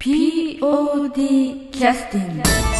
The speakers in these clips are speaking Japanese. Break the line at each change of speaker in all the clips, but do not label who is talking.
POD キャスティング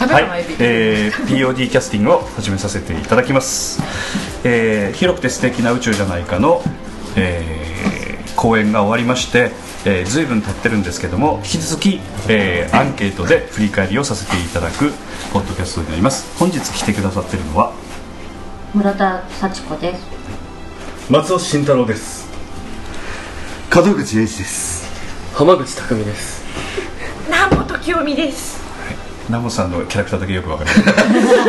はいえー POD キャスティングを始めさせていただきます、えー広くて素敵な宇宙じゃないかの、えー公演が終わりまして、えー、随分経ってるんですけども引き続き、えーアンケートで振り返りをさせていただくポッドキャストになります。本日来てくださってるのは
村田幸子です。
松尾慎太郎です。
門口英二です。
浜口匠です。
南本清美です
南本さんのキャラクターだけよくわかりませ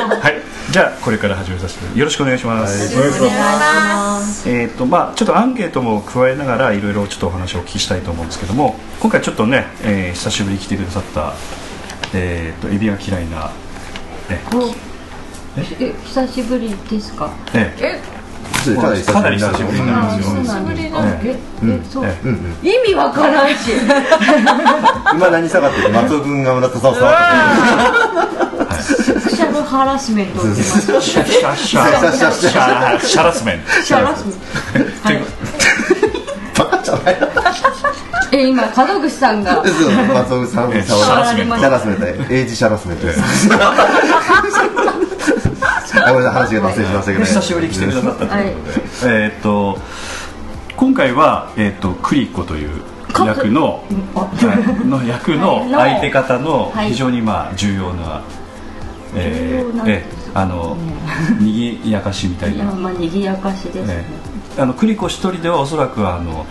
ん はい。じゃあこれから始めさせてよろしくお願いします、
お願いします。
えーとまあ、ちょっとアンケートも加えながらいろいろちょっとお話をお聞きしたいと思うんですけども今回ちょっとね、えー久しぶりに来てくださった、えー、とエビが嫌いな、ね
え久しぶりですか？
ええ
かなり
かなり久しぶりになりますよ
意味わからんし。
今何下がってて松尾君が村田さんを触って
セクシャルハラスメント。
シャシャシャシャシャシャラスメント。
シャラスメント。はい。
バカじゃない
え今門口さんが。
松尾さん
シャ
触
ラスメント
シャラスメント。エイジシャラスメント。です話が脱線しましたけど
久しぶりに来てくださった。ということで、
はい
えーっと今回は、えーっとクリコという 役のはいの役の相手方の
はい。
非常にまあ重要な、ええーあのにぎやかしみたいな、
まあ賑やかしですね。
えーあのクリコ一人ではおそらくあの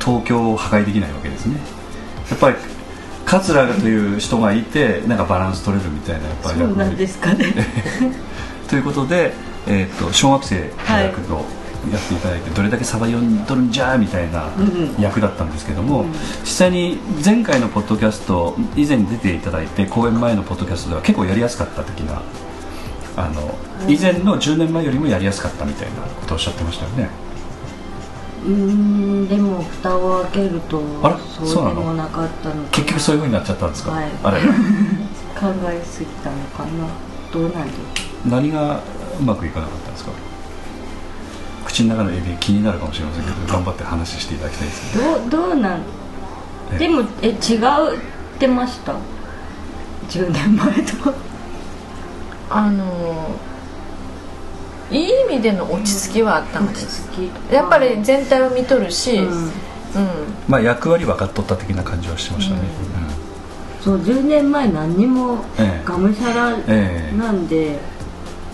東京を破壊できないわけですね。やっぱり桂という人がいてなんかバランス取れるみたいなやっぱり。
そうなんですかね
ということで、えー、と小学生の役をやっていただいて、どれだけサバ読んどるんじゃーみたいな役だったんですけども、実際に前回のポッドキャスト以前に出ていただいて公演前のポッドキャストでは結構やりやすかった的なあの以前の10年前よりもやりやすかったみたいなことをおっしゃってましたよね。
うーんでも蓋を開けると
あら
そうでもなかったのか
結局そういうふうになっちゃったんですか、
はい。
あれ
考えすぎたのかな。どうなんで
何がうまくいかなかったんですか？口の中のエビ気になるかもしれませんけど頑張って話していただきたいですね。
どうどうなん？
え
でもえ違ってました？10年前と。
あのいい意味での落ち着きはあったんですやっぱり全体を見とるし、
う
うん。ん
まあ役割分かっとった的な感じはしてましたね、
そう10年前何にも
ええ。
がむしゃら
ええ
なんで、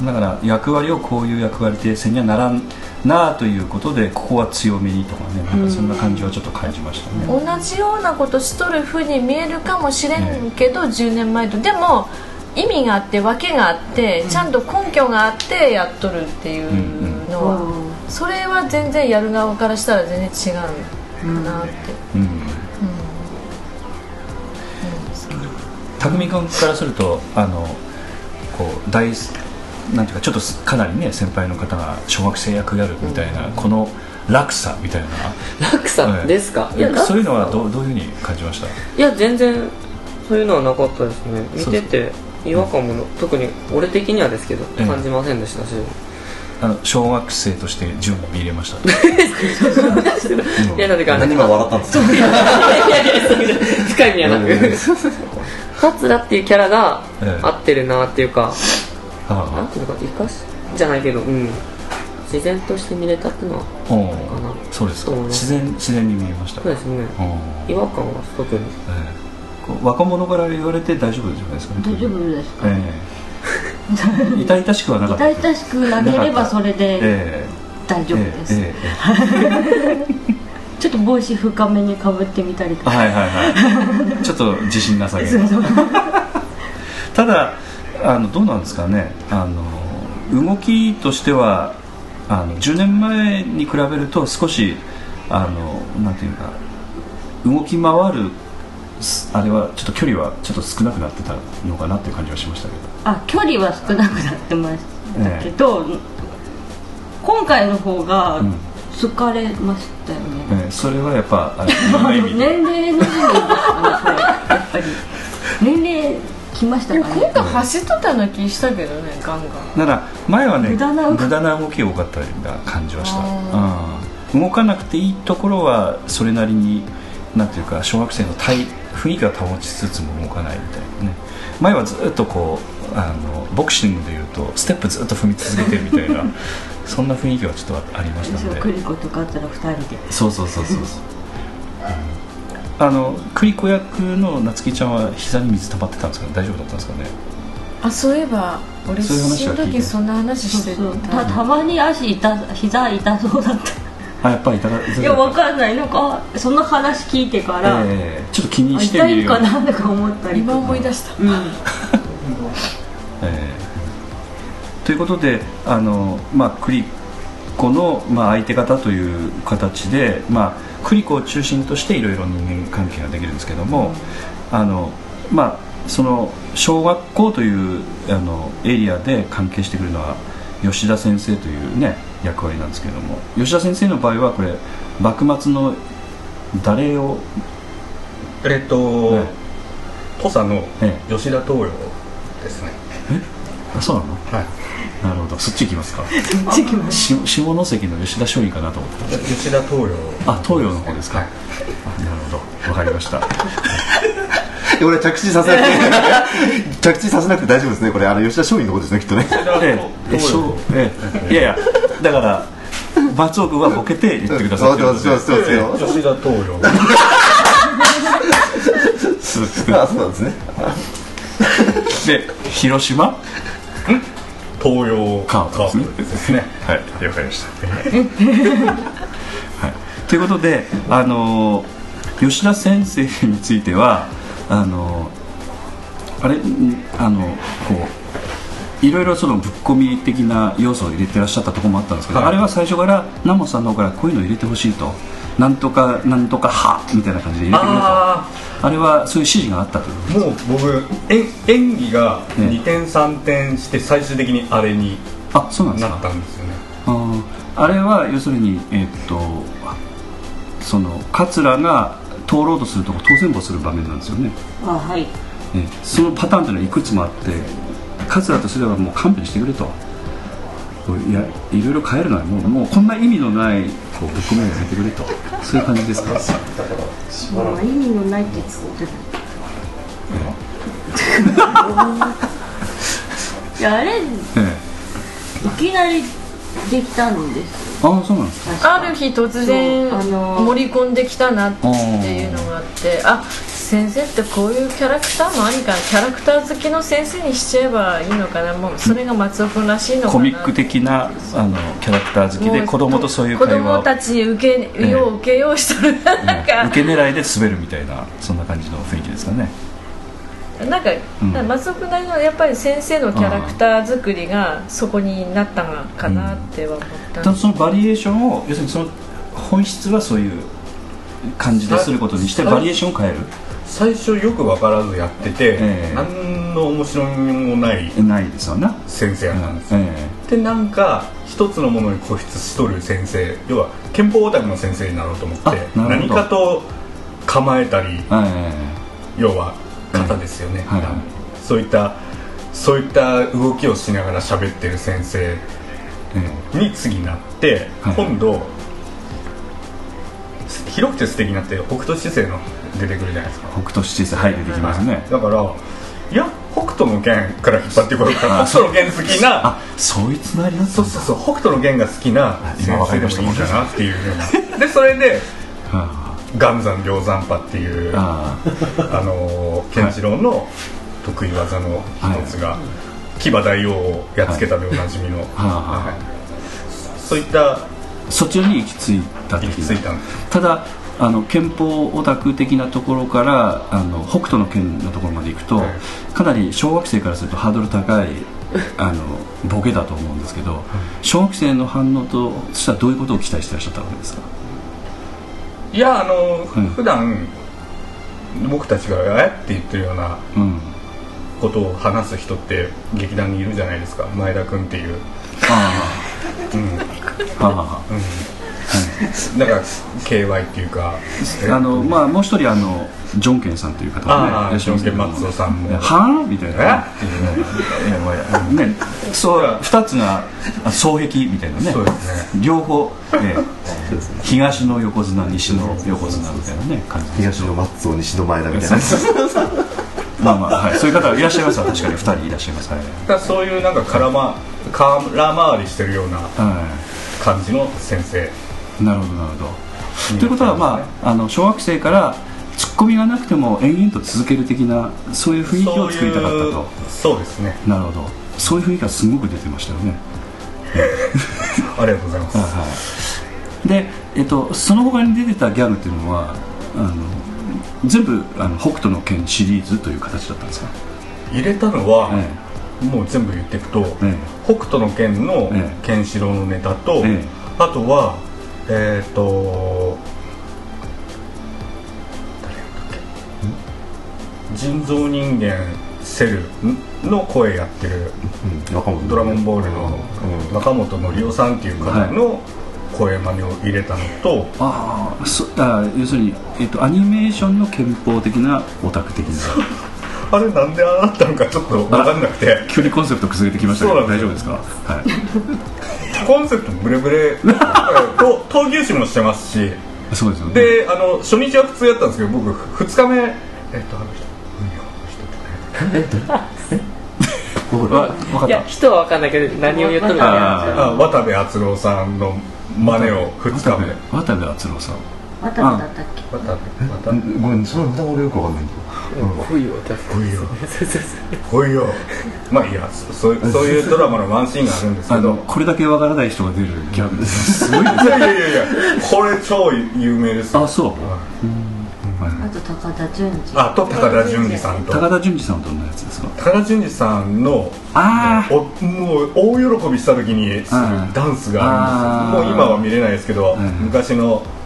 だから役割をこういう役割でせにはならんなあということでここは強めにとかねなんかそんな感じはちょっと感じましたね、
同じようなことしとるふうに見えるかもしれんけど、10年前と。でも意味があって訳があってちゃんと根拠があってやっとるっていうのは、それは全然やる側からしたら全然違うかなって、
うん。匠君からするとあのこう大なんていうかちょっとかなりね先輩の方が小学生役やるみたいな、この落差みたいな。
落差？ですか、
ええそういうのはどうどういうふうに感じました？
いや全然そういうのはなかったですね。見てて違和感も特に俺的にはですけど
ええ
感じませんでしたし、
あの小学生として準備見入れました。
いやなんでか
何今。笑ったんですか
いやいや深い意味はなく桂っていうキャラが
ええ
合ってるなっていうか、なん
あ
ていうのか生かしじゃないけどうん。自然として見れたっていうのは
あう。ん
かな。
そうです自然自然に見えました。
そうですね。
う。ん
違和感は特に。
ええ。こう若者から言われて大丈夫じゃないですかね
大丈夫ですか？
ええ。痛々しくはなかった。
痛々しくなければそれで
え
大
え
丈夫です、
えええ
ちょっと帽子深めにかぶってみたりとか、
えはいはいはい。ちょっと自信なさげな。ただあのどうなんですかね。あの動きとしてはあの10年前に比べると少しあのなんていうか動き回るすあれはちょっと距離はちょっと少なくなってたのかなっていう感じはしましたけど。
あ距離は少なくなってましたけど、今回の方が
うん。
疲れましたよね、
ええそれはやっぱ
年齢の部分ですかね年齢きましたかね。
今回走っとったような気したけどねガンガン。
だから前はね
無駄な動き。
動きが多かったような感じはした、うん、動かなくていいところはそれなりになんていうか小学生の体雰囲気は保ちつつも動かないみたいなね。前はずっとこうあのボクシングでいうとステップずっと踏み続けてるみたいなそんな雰囲気はちょっとありましたので。
そうクリコとかあったら2人で。
そうそうそうそうあのクリコ役の夏希ちゃんは膝に水溜まってたんですかね？大丈夫だったんですかね？
あそういえば俺
そういう話
死
は聞いて。
ぬ時そんな話して
そう
た
たたまに足痛膝痛そうだった。
あやっぱり痛が
いやわかんない。なんかその話聞いてから、
ええちょっと気に
あ
して
痛いか
みるように
なとか思ったり
今思い出した。
うん。
えーということであの、まあ、クリコの、まあ、相手方という形で、まあ、クリコを中心としていろいろ人間関係ができるんですけども、あのまあ、その小学校というあのエリアで関係してくるのは吉田先生という、ね、役割なんですけども吉田先生の場合はこれ幕末の誰を、
えっと、
ね。
土佐の
え
吉田東洋ですね。
あそうなの？
はい
なるほど。そっち行きますか。し下関の吉田松陰かなと思って
吉田東洋。
あ東洋の方ですか、
はい。
あなるほど。わかりました。
俺着地させなくて 着地させなくて大丈夫ですねこれ。あの吉田松陰の方ですねきっとね。
ええ。えそう。ええ。いやいや。だから松尾君はボケて言ってください。
そうそうそうそう
吉田東洋。
あそうなんですね。
で広島？
東洋
カープですね。はい。了解でした、はい、ということであの吉田先生についてはあのあれ？んあのこういろいろそのぶっ込み的な要素を入れてらっしゃったところもあったんですけど、
はい。
あれは最初から南本さんの方からこういうの入れてほしいとなんとかなんとかはみたいな感じで入れてくれとあ
あ
れはそういう指示があったということ。
あもう僕演演技が
ええ。
2点3点して最終的にあれに
あそうなんです
な
か
ったんですよね。
あれは要するに、えっとその桂が通ろうとするとこ当選簿する場面なんですよね。
あはい。
えそのパターンというのはいくつもあって桂とすればもう勘弁してくれとこういやいろいろ変えるのはもうもうこんな意味のないこうぶっ込みをやめてくれと。そういう感じですか？
まあ意味のないって言っていやあれ？い
ええ
きなりできたんです
ああそうなんですか。
ある日突然盛り込んできたなっていうのがあって。あ先生ってこういうキャラクターもありかなキャラクター好きの先生にしちゃえばいいのかな。もうそれが松尾君らしいのかな。
コミック的なあのキャラクター好きで子供とそういう
子
会話を。
供たちに受けよう受けようしとる、なんか
受け狙いで滑るみたいなそんな感じの雰囲気ですかね。
なんか、
うん
松尾君なりのやっぱり先生のキャラクター作りがそこになったのかなっては思った、
ただそのバリエーションを要するにその本質はそういう感じですることにして
はい
バリエーションを変える
最初よく分からずやってて、
ええ。
何の面白みもない
えないですよね
先生やったんですよ、
え
でなんか一つのものに固執しとる先生要は憲法オタクの先生になろうと思って何かと構えたり
ええ。
要は型ですよね、
はい。はい
そういったそういった動きをしながら喋ってる先生
ええ。
に次なって、
はい。
今度広くて素敵になって北斗七星の出てくるじゃないですか。
北斗七星はい出てきますね、
だからいや北斗の拳から引っ張ってこようか
あ
北斗の拳好きな
あそういうつながりだった
そうそうそう北斗の拳が好きな先生でもいいんだなっていうような。でそれで
は
岩山両山派っていう
あ
のー健次郎の得意技の一つが、騎馬大王をやっつけたでおなじみの、
あは
はい。そういった
あそちらに行き着いた
行
的な
き着いた
ただあの憲法オタク的なところからあの北斗の拳のところまで行くと、
はい。
かなり小学生からするとハードル高い あのボケだと思うんですけど、小学生の反応としたらどういうことを期待してらっしゃったわけですか？
いやあの、
うん。
普段僕たちが「えっ?」て言ってるような
うん。
ことを話す人って劇団にいるじゃないですか。前田君っていう、
あ
うん。
あはあは
だから KY っていうか。
ああのまあもう一人あのジョンケンさんという方がね
ああ
いらっしゃいますけど。
ジョンケン松尾さんも。
はあみたいな。
ねいやまあ
ね。そう二つがあ双璧みたいなね。
そうですね。
両方、ね、東の横綱西の横綱みたいなね感じ
東の松尾西の前田みたいな。
まあまあ、はい、そういう方いらっしゃいますわ確かに。二人いらっしゃいます。はい、
だからそういうなんか空,、ま、空回りしてるような
は
感じの先生。
い、なるほどなるほど。ということはまああの小学生からツッコミがなくても延々と続ける的なそういう雰囲気を作りたかったと。
そうですね。
なるほど。そういう雰囲気がすごく出てましたよね。
ありがとうございます、
はいはい、で、えっと、その他に出てたギャグっていうのはあの全部あの北斗の拳シリーズという形だったんですか、
入れたのは、
え
もう全部言っていくと、
え
北斗の拳の
ええ。
ケンシロウのネタと、
ええ。
あとはえっ、と誰やったっけ？人造人間セルの声やってる
うん
ドラゴンボールの中本紀夫さんっていう方の声真似を入れたのと、
ああそあ要するに、えっと、アニメーションの憲法的なオタク的な
あれなんでああなったのかちょっと分かんなくて。
急にコンセプト崩れてきましたけど
そうなんで
大丈夫ですか？はい。
コンセプトブレブレ。と闘牛士もしてますし。
そうですよね。
であの初日は普通やったんですけど僕2日目。えっとあの人。
わ分かっ
いや人は分かんないけど何を言っとるか
あ
あ渡部篤郎さんの真似を2
た
日目。
渡部篤郎さん
渡部だったっけ？
渡部渡部
ごめんその歌俺よくわかんないけ
来いよ出す
来いよ来いよまあいいやそそうそういうドラマのワンシーンがあるんです
あ
けど。
のこれだけわからない人が出るギャグです。すごいです
いやいやいやいや。これ超有名です。よ
あそう？
はい。
あと高田純次。
あと高田純次さんと。
高田純次さん。はどんなやつですか？
高田純次さんの
あ
おもう大喜びした時にするダンスがあるんですよ。もう今は見れないですけど、
うん。
昔の「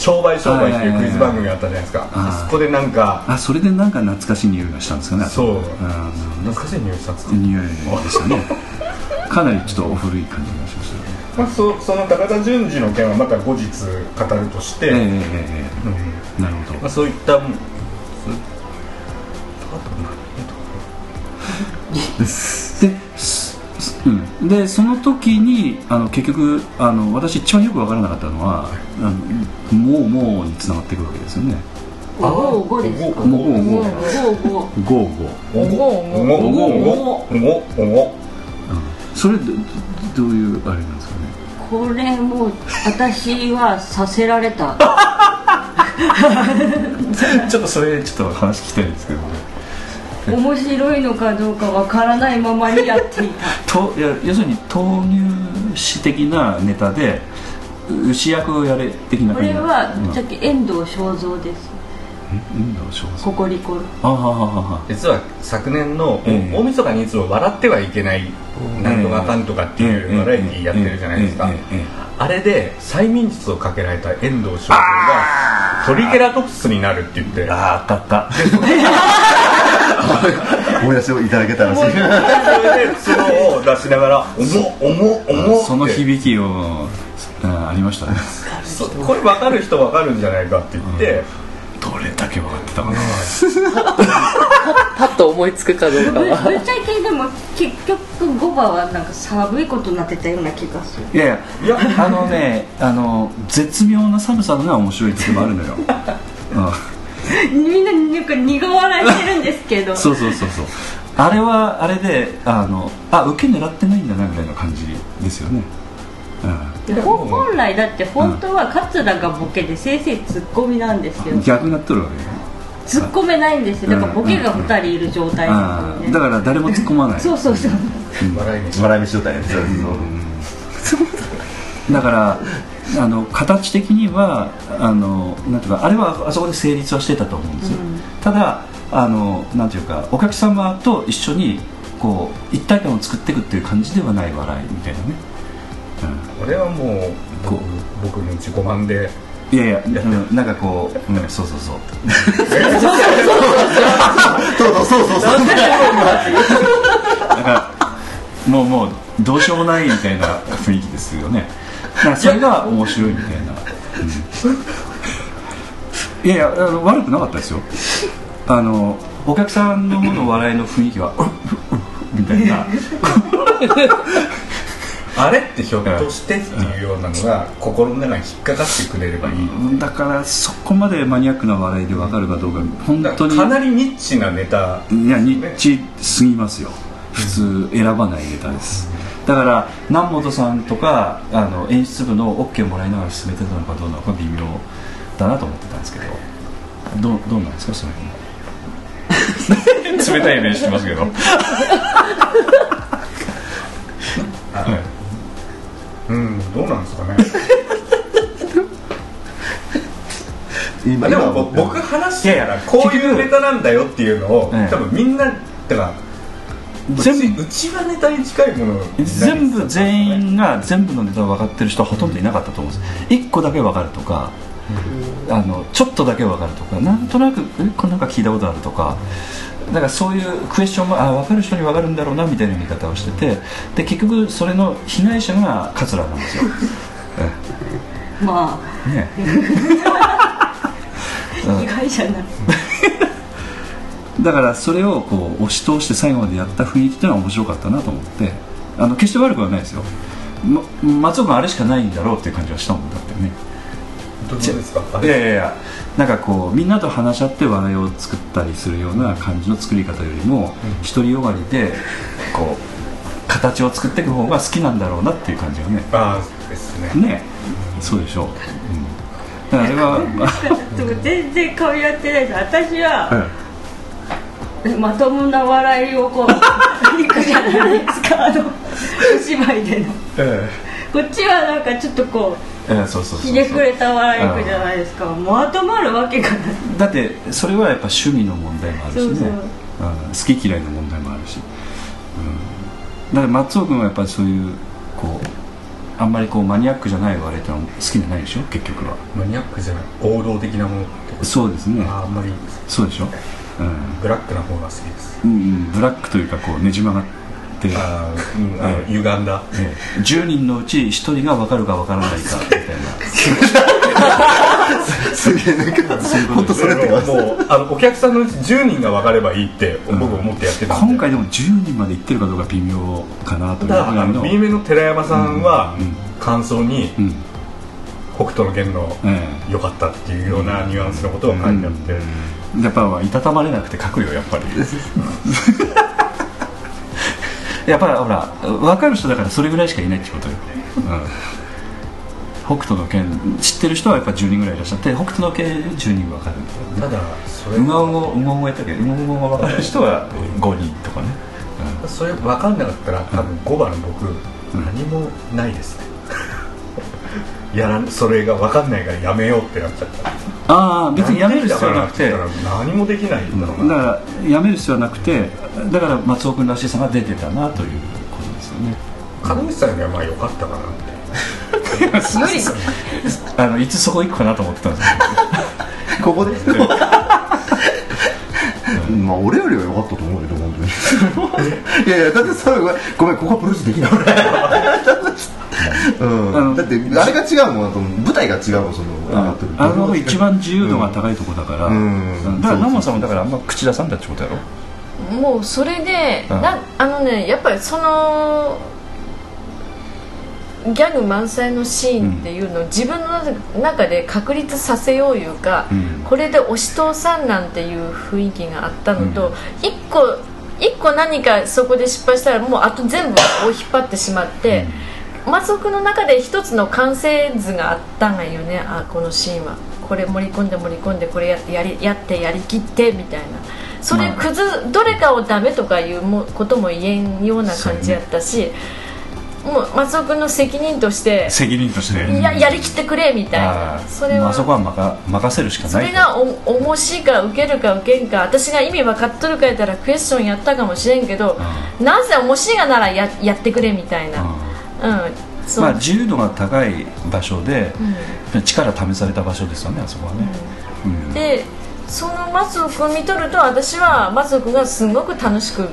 商売商売」っていうクイズ番組があったじゃないですか、
あ
そこでなんか
あそれでなんか懐かしい匂いがしたんですかね
そう。
あ
懐かしい匂いしたんですか、
匂いでしたね。かなりちょっとお古い感じがしました
まあ、そその高田純次の件はまた後日語るとして、
えええええ
うん。
えなるほど。
まあ、そういったもん。
ですうん、でその時にあの結局あの私一番よく分からなかったのは「あのもうもう」につながっていくわけですよね。
五五五ですか？
おごおごおごおごおごおご
うん、それどどういうあれなんですかね
これもう私はさせられた
ちょっとそれちょっと話聞きたいんですけどね
面白いのかどうかわからないままにやっていた。
といや要するに投入詞的なネタで牛役をやれ的な
こ
感じ。
れは
うん。
さっき遠藤正蔵です。
遠藤正
ココリコ
あはははは。
実は昨年の
ええ。
大晦日にいつも笑ってはいけないなんとかかんとかっていうバラエティーやってるじゃないですか。あれで催眠術をかけられた遠藤翔がトリケラトプスになるって言って
ああったあった
思い出していただけたらしい。
それで角を出しながら「重っ重っ重っ」って。
その響きをあありましたね。
そこれ分かる人分かるんじゃないかって言って、
どれだけ分かってたかな。
パッと思いつくかどうか
ぶぶっ
は
ちゃけでも結局5番はなんか寒いことになってたような気がする。
いやいやあのねあの絶妙な寒さが面白い時もあるのよ、うん
みんななんか苦笑いしてるんですけど。
そうそうそうそう。あれはあれであのあ受け狙ってないんだなぐらいの感じですよね、うん、
本来だって本当は桂がボケで先生ツッコミなんですよ。
逆になっとるわけね。
突っ込めないんですよ。だからボケが2人いる状態
あ
なのね
あだから誰も突っ込まない。
そうそうそう。
笑い飯。
笑い飯状態ね。
だからあの形的にはあのなんていうかあれはあそこで成立はしてたと思うんですよ、うん、ただあのなんていうかお客様と一緒にこう一体感を作っていくっていう感じではない笑いみたいなね、
うん、これはもう
こう
僕の自己満で
いやいや、うん、なんかこう、うん、そうそうそう。
そうそうそうそう。
なんか、もうもう、どうしようもないみたいな雰囲気ですよね。かそれが面白いみたいな、うん、いやいやあの悪くなかったですよ。あのお客さんのの笑いの雰囲気はみたいな。
あれってひょっとしてっていうようなのが心の中に引っかかってくれればいい。
だからそこまでマニアックな笑いで分かるかどうか本当に。
らかなりニッチなネタ
いやニッチすぎますよ。普通選ばないネタですだから南本さんとかあの演出部の OK もらいながら進めてたのかどうなのか微妙だなと思ってたんですけど。どうどうなんですかその辺。冷たいイメージしてますけど。
うん。どうなんですかね。
今
でも僕話してたら
いやいや
こういうネタなんだよっていうのを
ええ。
多分みんなだから
全部。
うちはネタに近いもの
全部全員が全部のネタを分かってる人はほとんどいなかったと思うんです。1個だけ分かるとかあのちょっとだけ分かるとかなんとなくえこれなんか聞いたことあるとかだからそういうクエスチョンもあ分かる人に分かるんだろうなみたいな見方をしててで結局それの被害者が桂なんですよ、
まあ。意外じゃない
だからそれをこう押し通して最後までやった雰囲気っていうのは面白かったなと思ってあの決して悪くはないですよ、ま、松尾君あれしかないんだろうっていう感じはしたもんだってね。
どうですか？
いやいやいやなんかこうみんなと話し合って笑いを作ったりするような感じの作り方よりも独りよがりでこう形を作っていく方が好きなんだろうなっていう感じがね。
ああですね。
ね。そうでしょう、うん、だからあれは
全然噛み合ってないです。私は、まともな笑いをこう いくじゃないですかあのお芝居での。こっちはなんかちょっとこう
ええそうそうそうそう。
ひねくれた笑いいくじゃないですか。まとまるわけがない。
だってそれはやっぱ趣味の問題もあるしね。
そうそう。
うん。好き嫌いの問題もあるし、うん、だから松尾君はやっぱりそういうこうあんまりこうマニアックじゃない笑いってのは好きじゃないでしょ？結局は。
マニアックじゃない。王道的なもの
そうですね。
ああんまり。
そうでしょ、うん
ブラックな方が好きです。
うんうん、ブラックというかこうねじ曲がって、
あー、うん、あの
え
歪んだ。
ええ。10人のうち1人が分かるか分からないかみたいな。
すげえなんか本当それって
もうもうあのお客さんのうち10人が分かればいいって僕思ってやってたんで、
今回でも10人まで行ってるかどうか微妙かなという。ぐ
だか B 面の寺山さんは
うん。うん。
感想に
うん。
北斗の拳の
え
良かったっていうようなニュアンスのことを書いてあって、
えやっぱいたたまれなくて書くよやっぱりやっぱりほら分かる人だからそれぐらいしかいないってことよ、うん、北斗の拳知ってる人はやっぱ10人ぐらいいらっしゃって北斗の拳10人分かる
ただそれ
うがうごうごうごやったけどうごうごが分かる人は5人とかね、
それ分かんなかったら多分5番の僕、何もないですねやらそれが分かんないからやめようってなっちゃった
ああ別にやめる必要はなくて。
何もできないんだろうな。
だからやめる必要はなくてだから松尾君らしさが出てたなということですよね。
金口さんにはまあ良かったかなって。
無 理
あのいつそこ行くかなと思ってたんですけど
ここで？まあ俺よりは良かったと思うけど本当に。いやいやだってさごめんここはプロレスできない。俺うん。だってあれが違うもんあと舞台が違うもんその上がってる
あの一番自由度が高いところだから、
うん。
だから南本さんもだからあんま口出さんだってことやろ？
もうそれで、
うん。
なあのねやっぱりそのギャグ満載のシーンっていうのを自分の中で確立させよういうか、
うん。
これで押し通さんなんていう雰囲気があったのと、一個一個何かそこで失敗したらもうあと全部を引っ張ってしまって、松尾君の中で一つの完成図があったんがよね。あこのシーンは。これ盛り込んで盛り込んでこれややりやってやりきってみたいな。それくず、どれかをダメとかいうもことも言えんような感じやったし、もう松尾君の責任として
責任として
いややりきってくれみたいな。
それは、まあ、そこは任任せるしかない
それがお重しいか受けるか受けんか私が意味分かっとるかやったらクエスチョンやったかもしれんけど、うん、なぜ重しいがならややってくれみたいな、うん、うん、
まあ、自由度が高い場所で、うん、力試された場所ですよねあそこはね、
でその松尾君見とると私は松尾君がすごく楽しく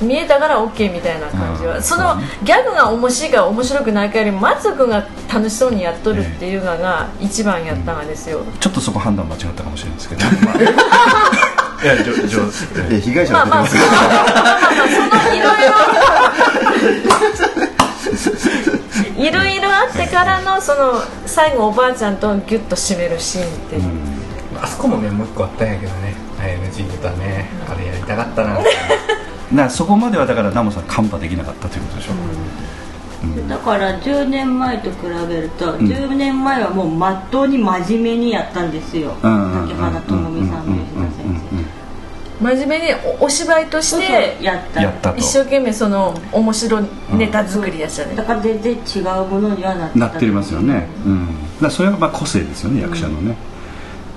見えたから OK みたいな感じは、そのギャグが面白いか面白くないかより松尾君が楽しそうにやっとるっていうのが一番やったんですよ、
ちょっとそこ判断間違ったかもしれないですけど、いや、上
手。被害者が出てます。まあまあ、そのい
ろいろ。いろいろあってからのその最後おばあちゃんとギュッと締めるシーンって。
あそこもねもう一個あったんやけどね ING 歌ねあれやりたかったな
なそこまではだからナモさんカンパできなかったということでしょ。う、
うん、だから10年前と比べると、うん、10年前はもうまっとうに真面目にやったんですよ、竹花智美さんの
真面目にお芝居として
やった
一生懸命その面白ネタ作りやしたね、
だから全然違うものにはなって
なってますよね、うん、だそれがまあ個性ですよね役者のね、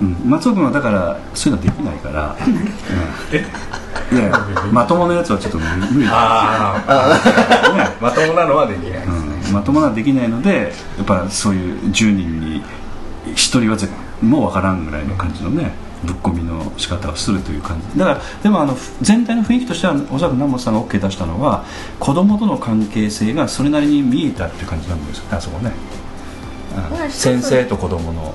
うん、松尾君はだからそういうのできないから、うん、え？いやまともなやつはちょっと無理。あ
あ、ね、まともなのはできない、
うん、まともなできないのでやっぱそういう10人に1人はもう分からんぐらいの感じのねぶっ込みの仕方をするという感じ。だからでもあの全体の雰囲気としてはおそらく南本さんが OK 出したのは子供との関係性がそれなりに見えたっていう感じなんですよ。ねあそこね、うん、先生と子供の、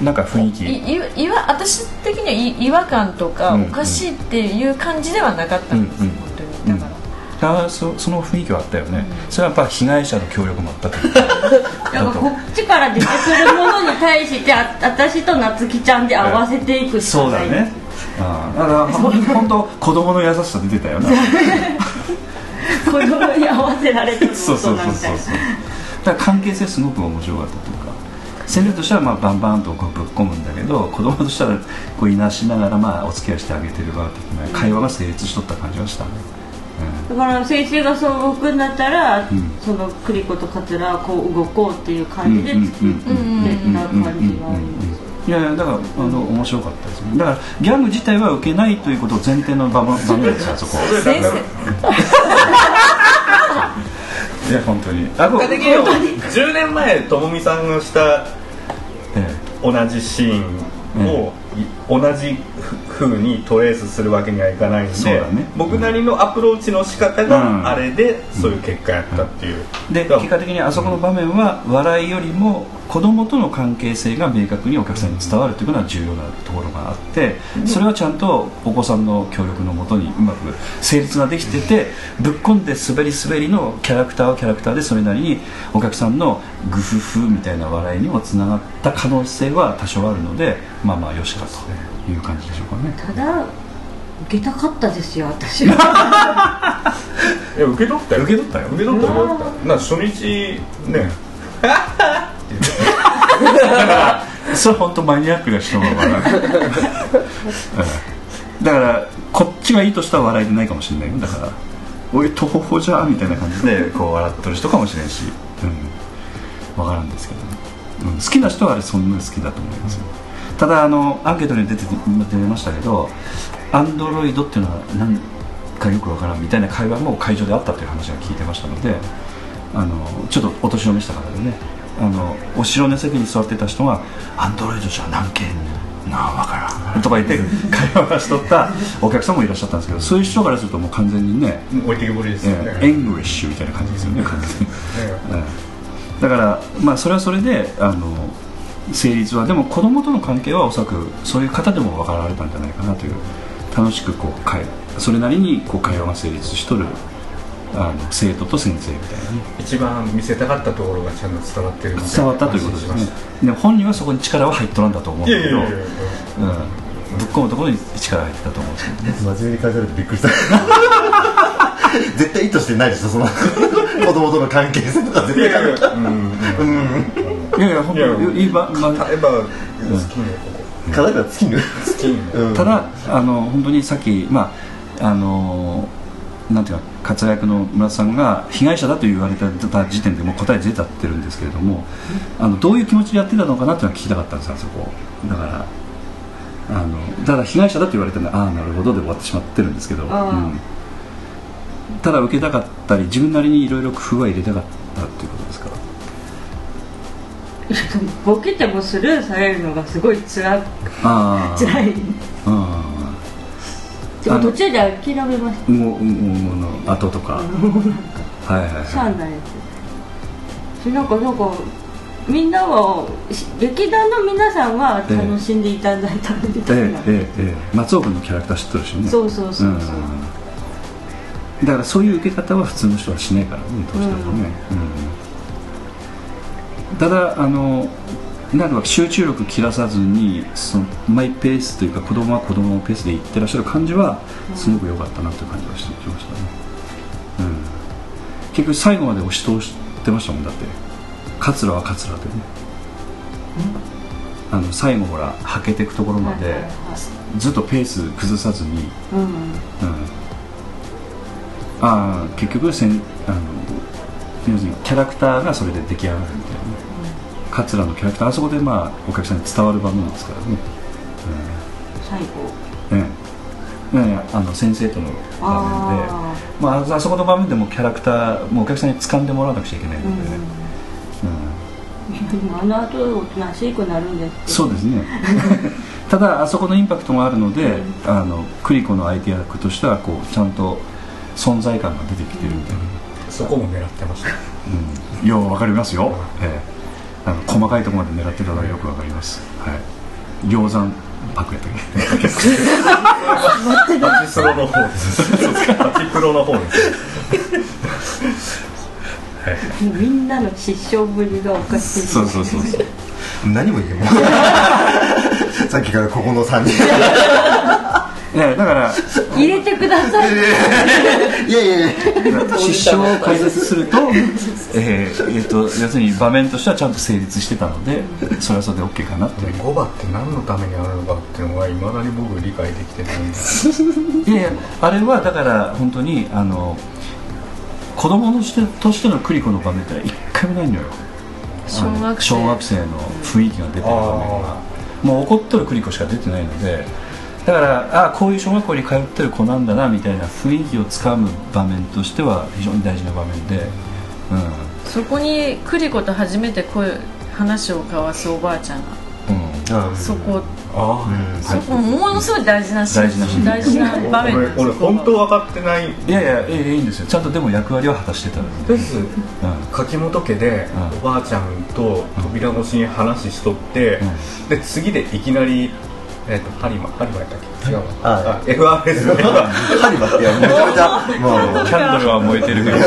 う。ん、なんか雰囲気。
いいわ私的には違和感とかおかしいっていう感じではなかったんです、うん。うん、本当に。だから、
あそその雰囲気はあったよね、うん、それはやっぱ被害者の協力もあったという
か。こっちから出てくるものに対してあ私と夏希ちゃんで合わせていく
しかない。そうだね。あだから本当子供の優しさ出てたよな。
子供に合わせられてる
そうそうそうそうだから関係性すごく面白かったというか。先生としてはまあバンバンとこうぶっ込むんだけど子供としてはこういなしながらまあお付き合いしてあげてるわ的な会話が成立しとった感じがしたね、
だから先生がそう動くんだったら、うん、その栗子と桂はこう動こうっていう感じで作ってた感じがあります。
いやいやだからあの面白かったです。ねだからギャグ自体は受けないということを前提の場面ですあ そこ先生。いや本当に。
あこ的に10年前ともみさんがした、ええ、同じシーンを、同じふうにトレースするわけにはいかないんで、ね、僕なりのアプローチの仕方があれでそういう結果やったっていう、
うん、で結果的にあそこの場面は笑いよりも子供との関係性が明確にお客さんに伝わるというのは重要なところがあってそれはちゃんとお子さんの協力のもとにうまく成立ができててぶっ込んで滑り滑りのキャラクターはキャラクターでそれなりにお客さんのグフフみたいな笑いにもつながった可能性は多少あるのでまあまあよしかという感じでしょうかね。
ただ受けたかったですよ私は。
いや受け取ったよ。
受け取ったよ。
受け取ったよ。な初日ね。
だからそれ本当マニアックな人が笑う、だからこっちがいいとしたら笑いでないかもしれないよ。だから「おい徒歩じゃ」みたいな感じでこう笑ってる人かもしれんし、うん、分からんですけど、ね、うん、好きな人はあれそんな好きだと思いますよ、ただあのアンケートに出て出ましたけどアンドロイドっていうのは何かよくわからんみたいな会話も会場であったという話は聞いてましたのであのちょっとお年を召した方でねあの後ろの席に座ってた人が「アンドロイドじゃ何件なあ分からん」とか言って会話しとったお客さんもいらっしゃったんですけどそういう人からするともう完全にね
置いてけぼりですよね。
エングリッシュみたいな感じですよね完全に、だからまあそれはそれであの成立はでも子供との関係はおそらくそういう方でも分かられたんじゃないかなという楽しくこう会それなりにこう会話が成立しとるあの生徒と先生みたいな。ね
一番見せたかったところがちゃんと伝わってる
伝わったということですね。で本人はそこに力は入っとらんだと思うけどぶっ込むところに力入ってたと思うんですけど。ね
真面目に書いてあるとびっくりした絶対意図してないでしょその。子供との関係性とか絶対。考え
いやいや本当いいばまあエヴァ好き
ね課題は尽きぬ
ただあの本当にさっきまああのなんていうか活躍の村田さんが被害者だと言われた時点でもう答え出たってるんですけれども、あのどういう気持ちでやってたのかなっていうのは聞きたかったんですあそこ。だからあのただ被害者だと言われてああなるほどで終わってしまってるんですけど、うん、ただ受けたかったり自分なりにいろいろ工夫は入れたかったっていうことですか？
ボケてもスルーされるのがすごいつらつらい。でも途中で諦めました。もうも
う後とか。はいはいはい。しゃあない
しなんかなんかみんなは劇団の皆さんは楽しんでいただいたみたいな、えええ
え、松尾君のキャラクター知ってるしね。
そうそうそうそう、うん、
だからそういう受け方は普通の人はしないからねどうしてもね、うん、うんただあのなんか集中力切らさずにそのマイペースというか子供は子供のペースでいってらっしゃる感じはすごく良かったなという感じがしてきましたね、うん、結局最後まで押し通してましたもんだって。桂は桂でね。あの最後ほらはけていくところまでずっとペース崩さずに、うん、うん、ああ結局せんあの要するにキャラクターがそれで出来上がる桂のキャラクターあそこでまあお客さんに伝わる場面ですからね、うん、
最後。
ええ。ね、あの先生との場面で。まあ、あそこの場面でもキャラクターもお客さんに掴んでもらわなくちゃいけないので。ね、
うん、あの後おとなしくなるんです
そうですね。ただあそこのインパクトがあるので、うん、あのクリコの相手役としてはこうちゃんと存在感が出てきてるみたいな、
うん、そこも狙ってました、
うん、よう分かりますよ、ええあの細かいところまで狙ってたのがよくわかります、はい、鷹山クやったっけ
パチスロの方です。パチプロの方です。
はい、みんなの失笑ぶりがおかしい
そうそうそうそう。
何も言えもさっきからここの3人
ね、だから
入れてください。い
やいやいや。
失笑を解説すると, えーえーと、要するに場面としてはちゃんと成立してたのでそれはそれで OK かなって
5番って何のためにあるのかっていうのはいまだに僕理解できてないんですい
やいやあれはだから本当にあの子供のしてとしてのクリコの場面って一回もないのよ。
小学
生。小学生の雰囲気が出てる場面が。もう怒っとるクリコしか出てないのでだからあこういう小学校に通ってる子なんだなみたいな雰囲気をつかむ場面としては非常に大事な場面で、
うん、そこに栗子と初めて声話を交わすおばあちゃんが、うん、そこあ、うん、そこものすごい大事なシーン。大事な場面。
俺俺本当分かってない。
いやいやええいいんですよ。ちゃんとでも役割は果たしてた
フェス、うん、柿本家でおばあちゃんと扉越しに話しとって、で次でいきなりえっ、ー、とハリマハリマやったっけ？違うあ FRS
ハリマってめちゃめちゃ
もう キャンドルは燃えてるぐら
い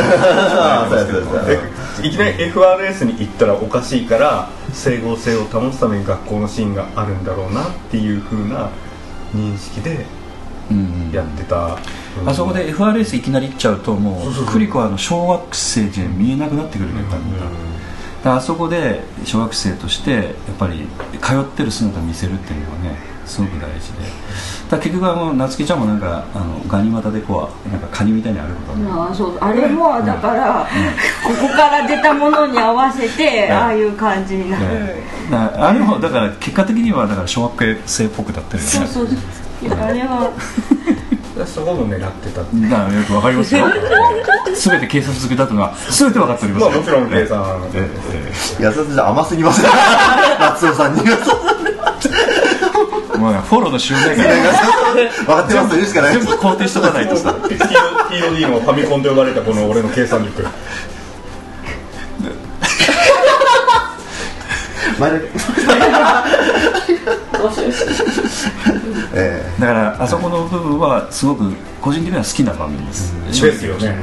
いきなり FRS に行ったらおかしいから整合性を保つために学校のシーンがあるんだろうなっていうふうな認識でやってた、うん。
うん、あそこで FRS いきなり行っちゃうともうクリコはあの小学生じゃ見えなくなってくるね、うん、あそこで小学生としてやっぱり通ってる姿を見せるっていうのはねすごく大事で。だ結局あの夏希ちゃんもなんかあのガニ股でこうなんかカニみたいにあること
ああそうあれもだから、うん、ここから出たものに合わせて、ああいう感じになる、
あれもだから結果的にはだから小学生っぽくなってるよね。
そうそうあれは。
そこも狙ってた
だからよくわかりますよ。全て警察付けだというのは全て分かっております、
まあ、もちろん計算、ええ
ええ、安田じゃ甘すぎます 夏尾さんに
もうフォローの瞬間から
分かってますしかない
全部肯定しとかないとさ
TOD のファミコンと呼ばれたこの俺の計算力
だからあそこの部分はすごく個人的には好きな場面です、
うん、ですよね、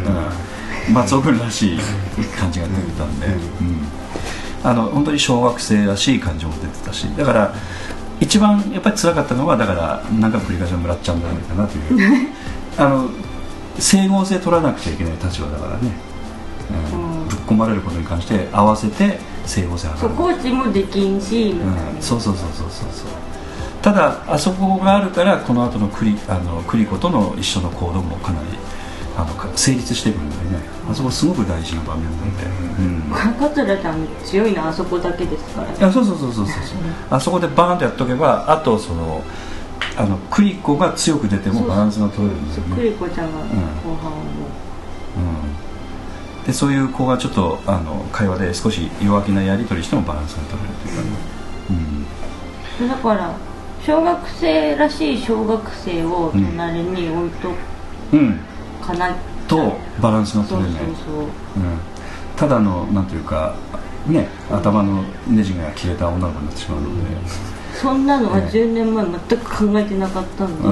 うん、松尾君らしい感じが出てたんで、うん、あの本当に小学生らしい感じも出てたしだから一番やっぱり辛かったのはだから何回も繰り返しもらっちゃうんじゃないかなという。あの整合性取らなくちゃいけない立場だからね。うん、ぶっ込まれることに関して合わせて整合性
そうコーチもできんし、う
ん、そうそうそうそうそうそう。ただあそこがあるからこの後のクリあのクリコとの一緒の行動もかなりあの成立してくるんでねあそこすごく大事な場面なんで、うん。
桂ちゃん強いのはあそこだけですから、
ね、いやそうそうそうそうそうあそこでバーンとやっとけばあとそのあのクリコが強く出てもバランスが取れるんですよね。
クリコちゃんが後半も、
うん、でそういう子がちょっとあの会話で少し弱気なやり取りしてもバランスが取れるというかね、
うん、だから小学生らしい小学生を隣に置いとかな、
うん、とバランスが取れない。ただのなんていうかね頭のネジが切れた女の子になってしまうので、
そんなのは10年前全く考えてなかったんで、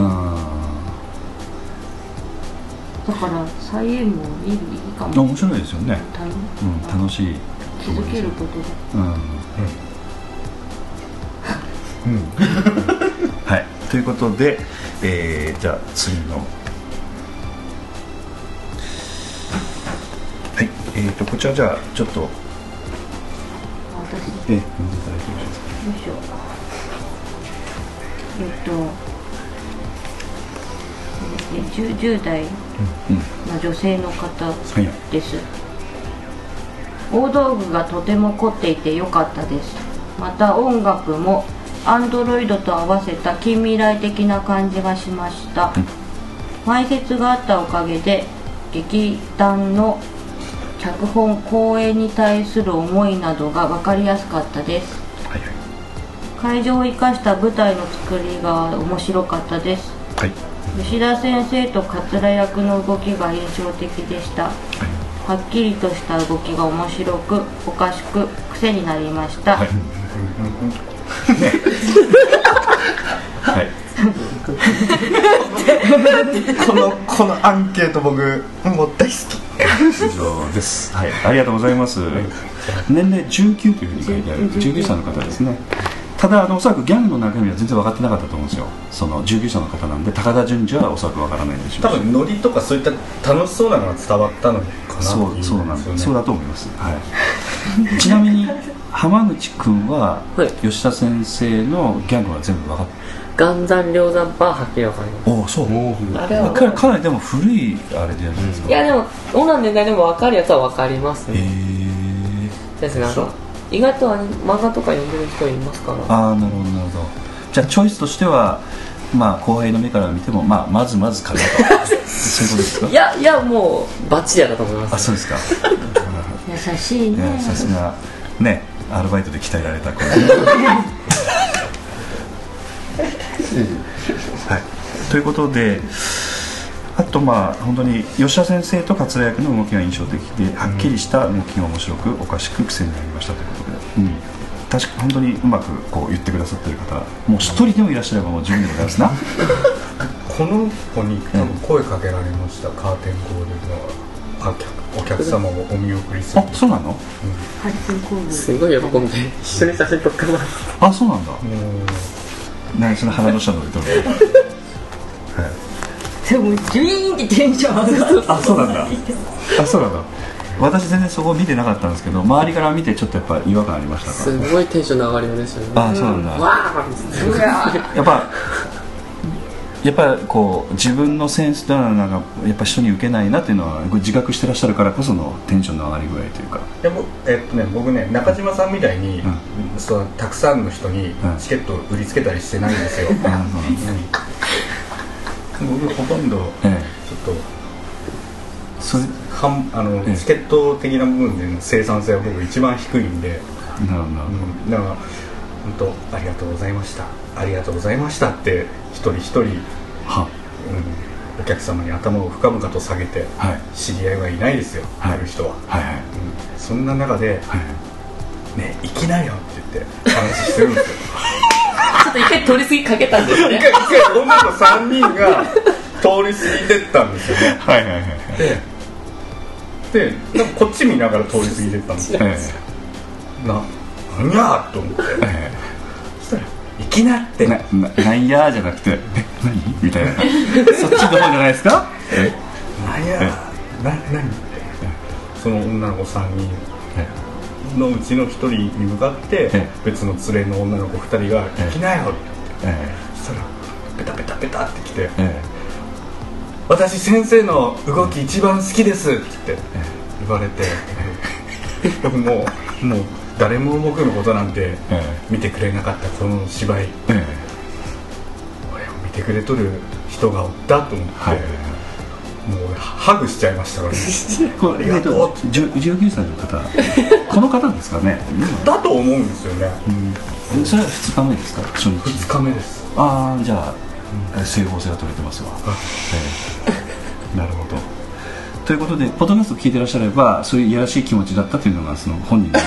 だから再演もいいいいかも。
面白いですよね、うん、楽しい。
気づけることで。うん、うん。
はい。ということで、えー、じゃあ次のえーとこちらじゃあちょっとえ読んでいただいてよろしいですか。よいしょ。
えっと、10, 10代の女性の方です、大道具がとても凝っていてよかったです。また音楽もアンドロイドと合わせた近未来的な感じがしました、前説があったおかげで劇団の脚本公演に対する思いなどが分かりやすかったです。会場を生かした舞台の作りが面白かったです、はい、吉田先生と桂役の動きが印象的でした、はい、はっきりとした動きが面白くおかしく癖になりました、はい、
はい。このこのアンケート僕もう大好き
以上です。はい。ありがとうございます、年齢19というふうに書いてある。19歳の方ですね。ただあのおそらくギャングの中身は全然分かってなかったと思うんですよ。その19歳の方なんで高田純次はおそらく分からないでしょう
多分ノリとかそういった楽し。そうなのが伝わったのかな
そうそうなんですよ、ね、そうだと思います、はい、ちなみに浜口君は吉田先生のギャングは全部分かって
岩山梁山パーはっきり分かります。お
おそう。あれはかなりでも古いあれじゃないですか、
いやでもどんな年代でも分かるやつは分かりますね。へえですね意外と漫画とか読んでる人いますから。
ああなるほどなるほど。じゃあチョイスとしてはまあ後輩の目から見ても、まあ、まずまずかなと。そういうことですか？
いやいやもうバッチリやだと思います、
あそうですか。
優しいね。
さすが。ねアルバイトで鍛えられた子。はい。ということであとまあ本当に吉田先生と桂役の動きが印象的ではっきりした動きが面白くおかしく癖になりましたということで、うん、確か本当にうまくこう言ってくださってる方もう一人でもいらっしゃればもう十分でございますな。
この子に多分声かけられました、うん、カーテンコールのお客様をお見送りする。
あそうなの、
うん、すごい喜んで一緒に写真撮ってます
あそうなんだ。何その鼻の下の上撮る
でもジュイーンってテンション上がる。
あそうなんだ。あそうなんだ。私全然そこ見てなかったんですけど周りから見てちょっとやっぱ違和感ありました
すごいテンションの上がりですよね。
あそうなんだ、やっぱやっぱりこう自分のセンスというのはなんかやっぱ人に受けないなっていうのは自覚してらっしゃるからこそのテンションの上がり具合というか。
でも、えっとね、僕ね中島さんみたいに、うん、そのたくさんの人にチケットを売りつけたりしてないんですよ、うん僕ほとんどちょっと、それはあの、チケット的な部分での生産性は僕一番低いんで。なるほど、うん、だから本当ありがとうございました。ありがとうございましたって一人一人は、うん、お客様に頭を深々と下げて、はい、知り合いはいないですよ、はい、る人は、はいはい。うん、そんな中で、はい、ね行きなよって言って話してるんですよ。
ちょっと一回通り過ぎかけたんですね。
一回一回女の子3人が通り過ぎてったんですよね。はいはいはいででなんかこっち見ながら通り過ぎてったんですよ、はい、な何やと思って、そしたら「行きなって」な
な「なんや」じゃなくて「え何?」みたいな。そっちの方じゃないですか？え？
なんやな何？ってその女の子3人のうちの1人に向かって別の連れの女の子2人が「行きなよ」って。そしたらペタペタペタってきて「私先生の動き一番好きです」って言われて僕もうもう誰も僕のことなんて見てくれなかったこの芝居。俺を見てくれとる人がおったと思って。もうハグしちゃいましたからね。ありがとう。19
歳の方。この方ですかね。
だと思うんですよね、
うん、それは2日目ですか？初日。
2日目です。
ああじゃあ、うん、整合性が取れてますわ、えー、なるほど。ということでポッドキャスト聞いてらっしゃればそういういやらしい気持ちだったというのがその本人に伝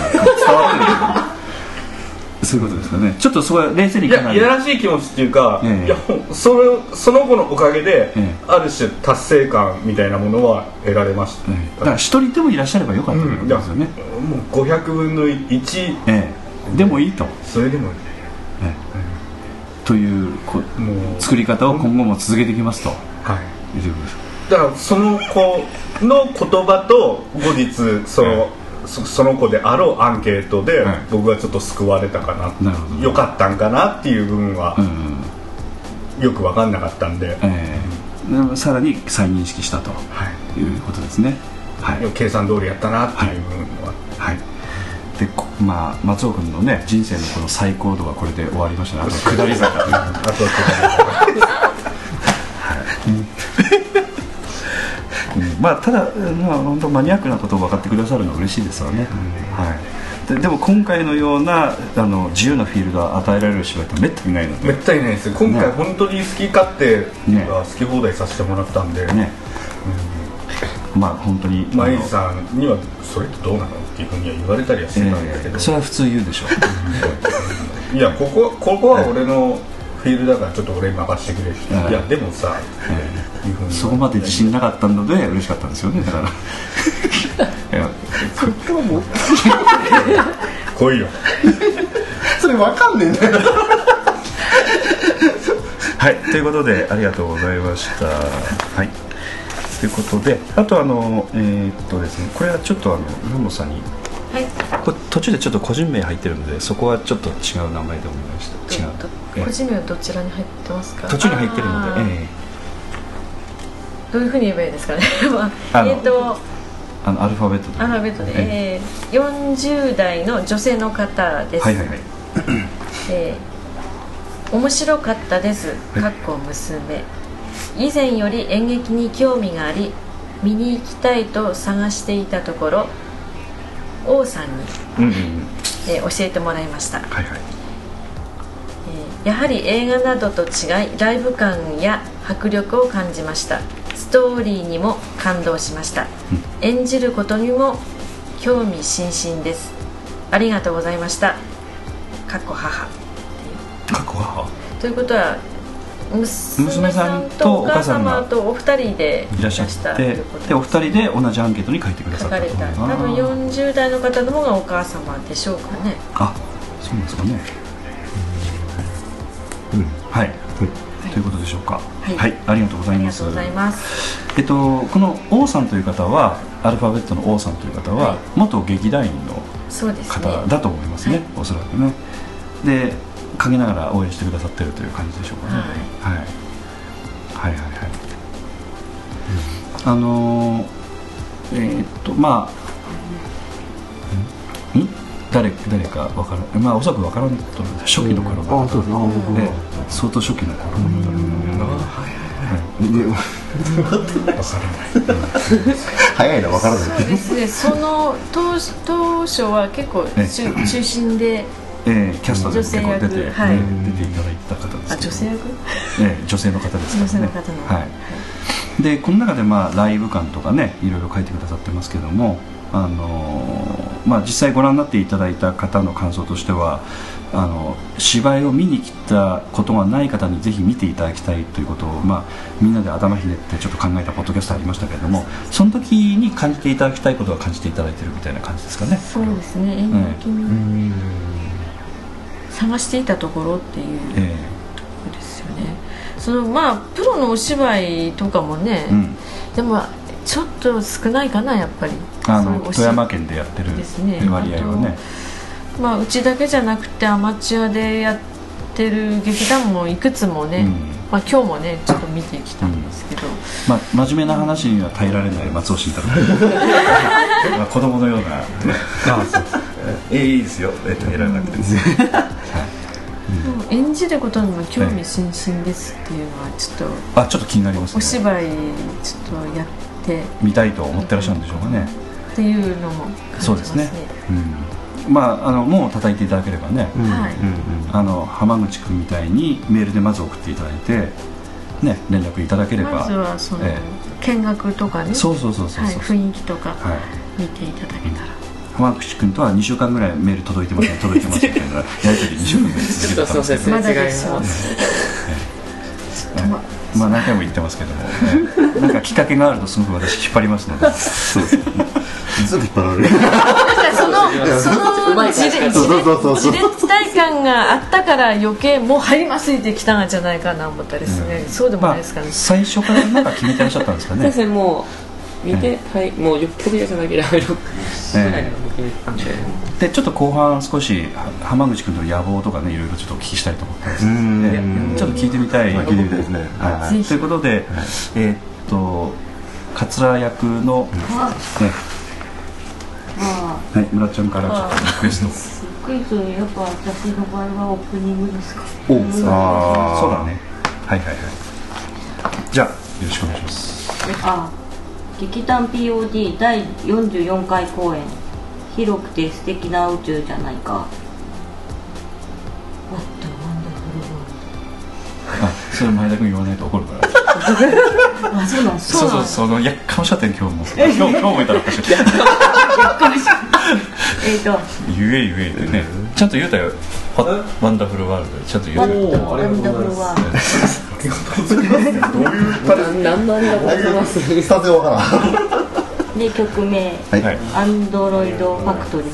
わってるそういうことですかね。ちょっとそこは冷静に
いやいやらしい気持ちっていうか、ええ、いやそれその子のおかげで、え、ある種達成感みたいなものは得られました、だ
から一人でもいらっしゃればよかったということですよね、
うん、もう500分の1、
ええ、でもいいと。
それでもいい、え
え、というこもう作り方を今後も続けていきますと、はい、いうことです。
だからその子の言葉と後日その、その子であろうアンケートで、僕はちょっと救われたかな。なよかったんかなっていう部分は、よく分かんなかったんで、え
ー、さらに再認識したと、い。うことですね、
はい、計算通りやったなっていう部分は、
はい、でまあ、松尾君のね人生のこの最高度はこれで終わりましたね。あと下り坂あとはまあ、ただ、まあ、本当マニアックなことを分かってくださるのは嬉しいですわね、はい。で、でも今回のようなあの自由なフィールドを与えられる芝居ってめったにないの
で。めったにないです今回、本当に好き勝手好き放題させてもらったんで、ね。
うん、まあ本当に
マイさんにはそれってどうなのっていうふうには言われたりはしてたんだけど、えー、
それは普通言うでしょ。
ういやここここは俺のフィールドだからちょっと俺に任せてくれるいやでもさ、
えー、そこまで自信なかったので嬉しかったんですよねだから。いや。
来いよ。
それ分かんねえんだよ
はいということでありがとうございました。はい。ということであとあのえー、っとですねこれはちょっとあの野野さんに。はい、こ途中でちょっと個人名入ってるのでそこはちょっと違う名前で思いました違
う。個人名はどちらに入ってますか？
途中に入ってるので、え
ー、どういうふうに言えばいいですかね。えっと
あのアルファベット
で。アルファベットで、えー、40代の女性の方です。はいはいはい。えー、面白かったです。かっこ娘。以前より演劇に興味があり見に行きたいと探していたところ王さんに、うんうん、えー、教えてもらいました、はいはい。えー、やはり映画などと違いライブ感や迫力を感じましたストーリーにも感動しました、うん、演じることにも興味津々です。ありがとうございました。かっこ母。か
っこ母？
ということは娘さんとお母様とお二人で
いらっしゃってでお二人で同じアンケートに書いてくださった書かれた。
多分40代の方の方がお母様でしょうかね。
あそうなんですかね。うん。はい、ということでしょうか、はい、はい、ありがとうございます。
ありがとうございます。
えっとこの王さんという方はアルファベットの王さんという方は、はい、元劇団員の方だと思いますね、ねはい、おそらくね。で陰ながら応援してくださってるという感じでしょうかね、はい、はい、はいはいはい。あのー、えー、っとまあん？誰誰か分からまあおそらく分からないと思います初期の頃の、うん、あそうですね。相当初期の頃の方うん、はい
分からない。早いの分からない。
そうですね。その当当初は結構中心で
えー、キャストでも結構出て、はい、出ていただいた方です
あ女性役、
えー、女性の方です
からね。女性の方の。
はい、でこの中でまあライブ感とかねいろいろ書いてくださってますけどもあのー、まあ実際ご覧になっていただいた方の感想としてはあの芝居を見に来たことがない方にぜひ見ていただきたいということを、まあ、みんなで頭ひねってちょっと考えたポッドキャストありましたけれどもその時に感じていただきたいことは感じていただいてるみたいな感じですかね。
そうですね。演劇に、うん探していたところっていう、えところですよね。そのまあプロのお芝居とかもね、うん、でもちょっと少ないかなやっぱり。
あの富山県でやってる割合はね。
まあうちだけじゃなくてアマチュアでやってる劇団もいくつもね、うん、まあ、今日もねちょっと見てきたんですけど、うん、
まあ、真面目な話には耐えられない松尾慎太郎。まあ子供のような。ああそう。ええいいですよ。えっとやらなくて。ですね、
演じることにも興味津々ですっていうのはちょっ
と、あちょっと気になります、ね、
お芝居ちょっとやって
見たいと思ってらっしゃるんでしょうかね。
っていうのも感じますね。そうですね、
うん、まああのもう叩いていただければね、うん、はい、あの浜口君みたいにメールでまず送っていただいてね連絡いただければ。
まずはその、えー、見学とかね。
そうそうそうそう、はい、
雰囲気とか見ていただけたら、
浜口君とは2週間ぐらいメール届いてますね。届いてますみたいなやり取り2週間ぐらい続けてたんですけど。まだですまあ何回も言ってますけども、ね、なんかきっかけがあるとすごく私引っ張りますのでそうです。ね
すぐ引っ張られる。
そのその自立体感があったから余計もう入りますってきたんじゃないかな思ったですね、うん、そうでもないですかね、まあ、
最初からなんか決めてらっしゃったんですかね。
先生もう見て、はい、もうよっぽど嫌じゃなければ6ぐらい。の
でちょっと後半少し浜口君の野望とかねいろいろちょっとお聞きしたいと思ったんですちょっと聞いてみたい、
聞いてみたいですね、
はい、ということで、はい、えー、っと桂役の、ね。はい、村ちゃんからちょっとリクエスト。
クイズやっぱ私の場合はオープニングですか。
おあそうだね。はいはいはい。じゃあよろしくお願いします。
あ劇団 POD 第44回公演。広くて素敵な宇宙じゃないか。
あ それ前田君言わないと怒るから。
あそうなん
そうそうそのやっかましゃってん今日も。今日今日も言ったらおかしい。やっ
かましえっと。
言え言えってね。ちゃんと言うたよ。ワンダフルワールドちゃんと言うたよワンダフルワールドどういう何のありがとうございます？スタジオから。ん
で曲名「アンドロイドファクトリー」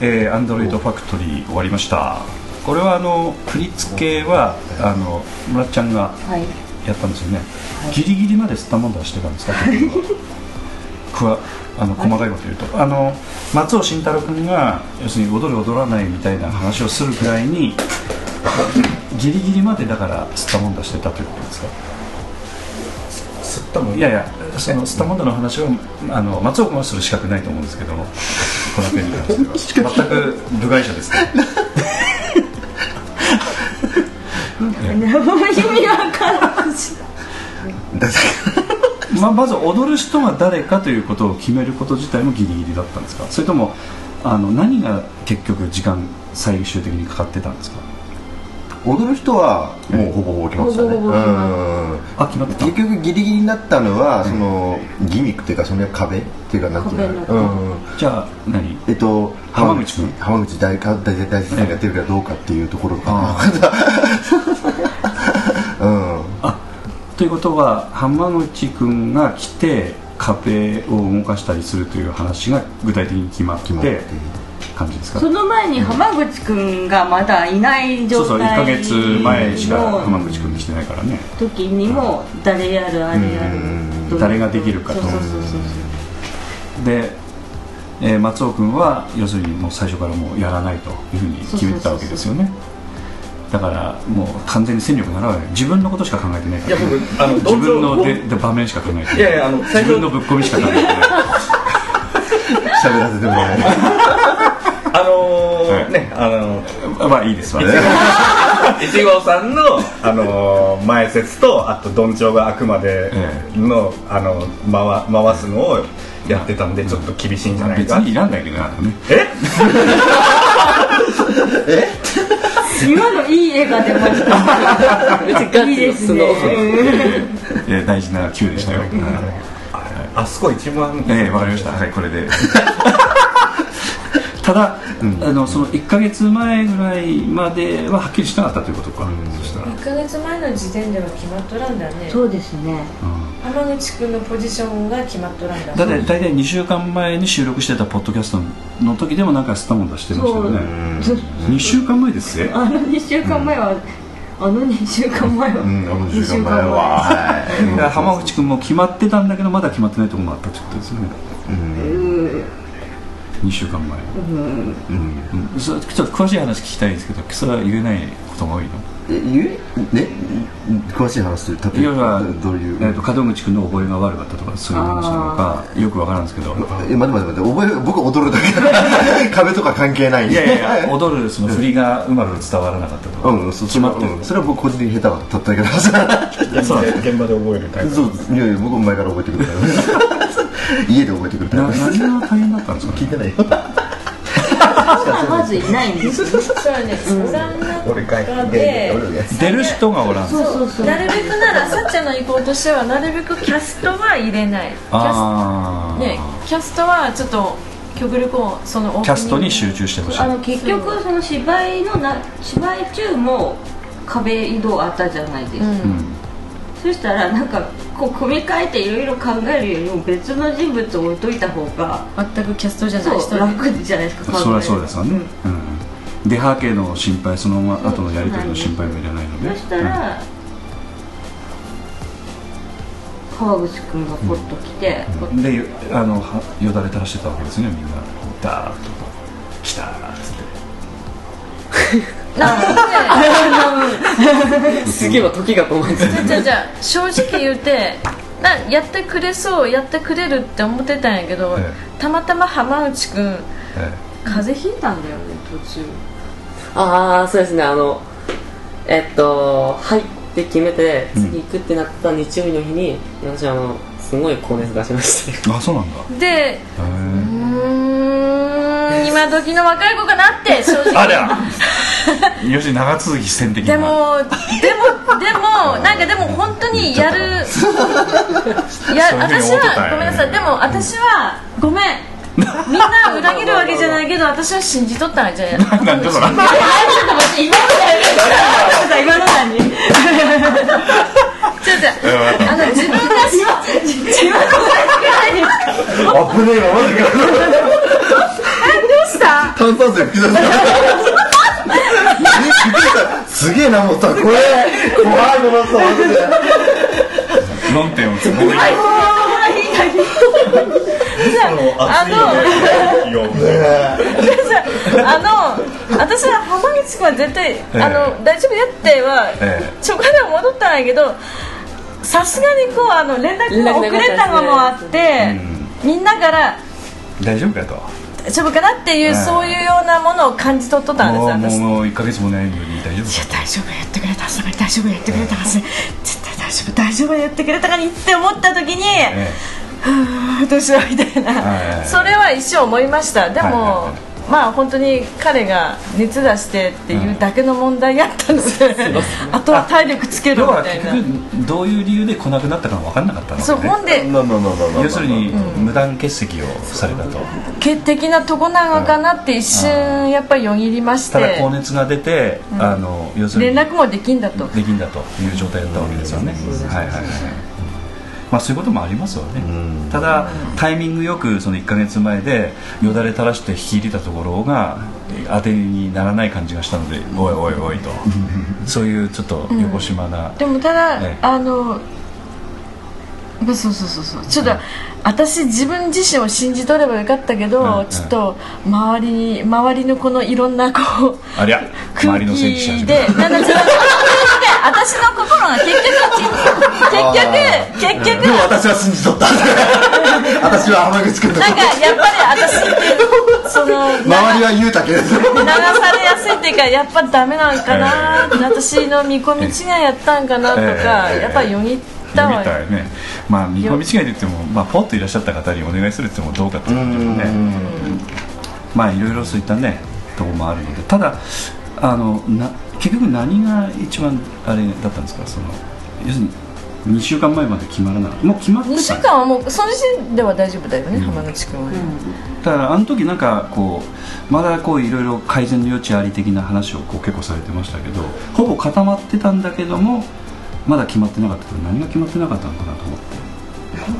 えー、アンドロイドファクトリー終わりました。これはあの振り付けはあの村ちゃんがやったんですよね、はい、ギリギリまで吸ったもんだしてたんですか？くわあの細かいこと言うと。あの松尾慎太郎君が要するに踊る踊らないみたいな話をするくらいにギリギリまでだから吸ったもんだしてたということですか？吸ったもん。いやいやその吸ったもんだの話をあの松尾君はする資格ないと思うんですけどもこの件に関しては。全く部外者ですね。まあ、まず踊る人が誰かということを決めること自体もギリギリだったんですか？それともあの何が結局時間最終的にかかってたんですか？
踊る人はもうほぼほぼ決まってたね、うん、
あ決まってた。
結局ギリギリになったのは、そのギミックっていうかその壁っていうかなんて。いう
の、うん、じゃあ何？
えっと浜口？君浜口大大大先生がやってるかどうかっていうところかな、
うん。あということは浜口君が来て壁を動かしたりするという話が具体的に決まって感じですか？
その前に浜口君がまだいない状態そうそう1
か月前しか浜口君来てないからね。
時にも誰やるあれやる
誰ができるかと。で、えー、松尾君は要するにもう最初からもうやらないというふうに決めてたわけですよね。だからもう完全に戦力なら自分のことしか考えてないから、いや僕あの自分のでで場面しか考えてない。いやいやあの自分のぶっ込みしか考えてない。
喋らせてもらえない
あのーはい、ねあの
ー、まあいいですわね。
一号さんの、あのー、前説とあとどんちょうがあくまでの、あの回回すのをやってたんでちょっと厳しいんじゃないか、
別にいらんだけどね。
え？
え？今のいい絵が出ました。いいですね
大事な Q でしたよ、
あそこ一番
ええわかりました。はいこれでただ、うん、あのその1か月前ぐらいまでははっきりしなかったということか、うん、そしたら。
1か月前の時点では決まっとらんだね。
そうですね、
うん、浜口君のポジションが決まっとらんだ。
だって大体2週間前に収録してたポッドキャストの時でもなんかスタモン出してましたよね。2週間前です
ね。あの2週間前は、あの2週間前は、うん、あの2週間前は、
は。い、浜口君も決まってたんだけどまだ決まってないところもあったってことですよね。うん2週間前。うん、うん。うん、ちょっと詳しい話聞きたいですけどそれは言えないことが多いの？
え言えね詳しい話する例えば
どういう、えーと、門口君の覚えが悪かったとかそういう話なのかよくわからんですけど。
え待って待って待って覚え僕踊るだけ 壁とか関係ない
いやいや踊るその振りがうまく伝わらなかったとか、うん、
決まってる、うん、それは僕個人的に下手だっただけだ
そう 現場で覚えるタイプ
そういやいや僕も前から覚えてくるから 家で覚えてくるタイプ。
何が大変だったんですか
聞いてないよ
まずいないんですそ
うね、相談中で
出る人がおらん。
そうそうそう。なるべくならさっちゃんの意向としてはなるべくキャストは入れない。キャス,、ね、キャストはちょっと極力をその
キャストに集中してほしい。
あの結局その芝居のな芝居中も壁移動あったじゃないですか、うん、そしたらなんかこう組み替えていろいろ考えるよりも別の人物を置いといた方が
全くキャストじゃない人
楽じゃないですか
そりゃそうですよね、うん、出はけの心配そのまま後のやり取りの心配もいらないので。
そしたら、川口君がポッと来て、
うん、であのよだれ垂らしてたわけですねみんな。ダーッと「来た」っつって
すげえ時が止まって
じゃじゃ正直言うてなやってくれそうやってくれるって思ってたんやけど、ええ、たまたま浜内君、ええ、風邪ひいたんだよね途中。
ああそうですね。あのえっと入って決めて次行くってなった日曜日の日に、うん、私あのすごい高熱出しまして。
あそうなんだ。
でうん今時の若い子かなって正直。あれ
要するに長続き戦的
でもでもでもなんかでも本当にやる。や私はごめんなさい。でも私はごめん。みんな裏切るわけじゃないけど私は信じとったらじゃあなんでそら 今の何今の何違う違うあの自分が自分の裏切らないですか。危ねえなマジかした。炭酸水吹き出した
すげえなもうさこれ怖いものさ
論点をつもり
あの私は浜口君は絶対、あの大丈夫やっては、初回では戻ったんやけどさすがにこうあの連絡が遅れたのもあって、みんなから
大丈夫かと
大丈夫かなっていう、そういうようなものを感じ取っとったんです
もう1か月もないのに大丈夫い
や大丈夫やってくれたさすがに大丈夫やってくれたはず、絶対大丈夫大丈夫やってくれたかにって思った時に、ええ、どうしようみたいな、それは一生思いました。でも、はいはいはいまあ本当に彼が熱出してっていうだけの問題やったので、あとは体力つけるみたいな。
どういう理由で来なくなったか分からなかったので、ね、
そうほんで
要するに無断欠席を。されたと、
決的なとこなのかなって一瞬やっぱりよぎりまして。た
だ高熱が出て、あの
要するに連絡もできんだと。
できんだという状態だったわけですよね、はいはいはいまあ、そういうこともありますよね、ただタイミングよくその1か月前でよだれ垂らして引き入れたところが当てにならない感じがしたのでおいおいおいと。そういうちょっと横島な、
うん、でもただ、ね、あのそうそうそうそうちょっと、私自分自身を信じとればよかったけど、ちょっと周りに周りのこのいろんなこう
ありゃ
空気でなんだ私の心が結局結局結局で
も私は信じとった。私は浜口君
なんかやっぱり私ってその
周りは言うたけど。流
されやすいっていうかやっぱダメなんかな、えー、私の見込み違いやったんかなとか、えー、やっぱよぎったわ
よ。ね。まあ見込み違いで言っても、まあ、ポッといらっしゃった方にお願いするってもどうかっていうことでね。まあいろいろそういったねところもあるので。ただあのな結局何が一番あれだったんですか？その要するに2週間前まで決まらないもう決まってた2
週間はもうその時点では大丈夫だよね、うん、浜口君は、ね、
うん、だからあの時なんかこうまだこういろいろ改善の余地あり的な話をこう結構されてましたけどほぼ固まってたんだけどもまだ決まってなかったけど何が決まってなかったのかなと思って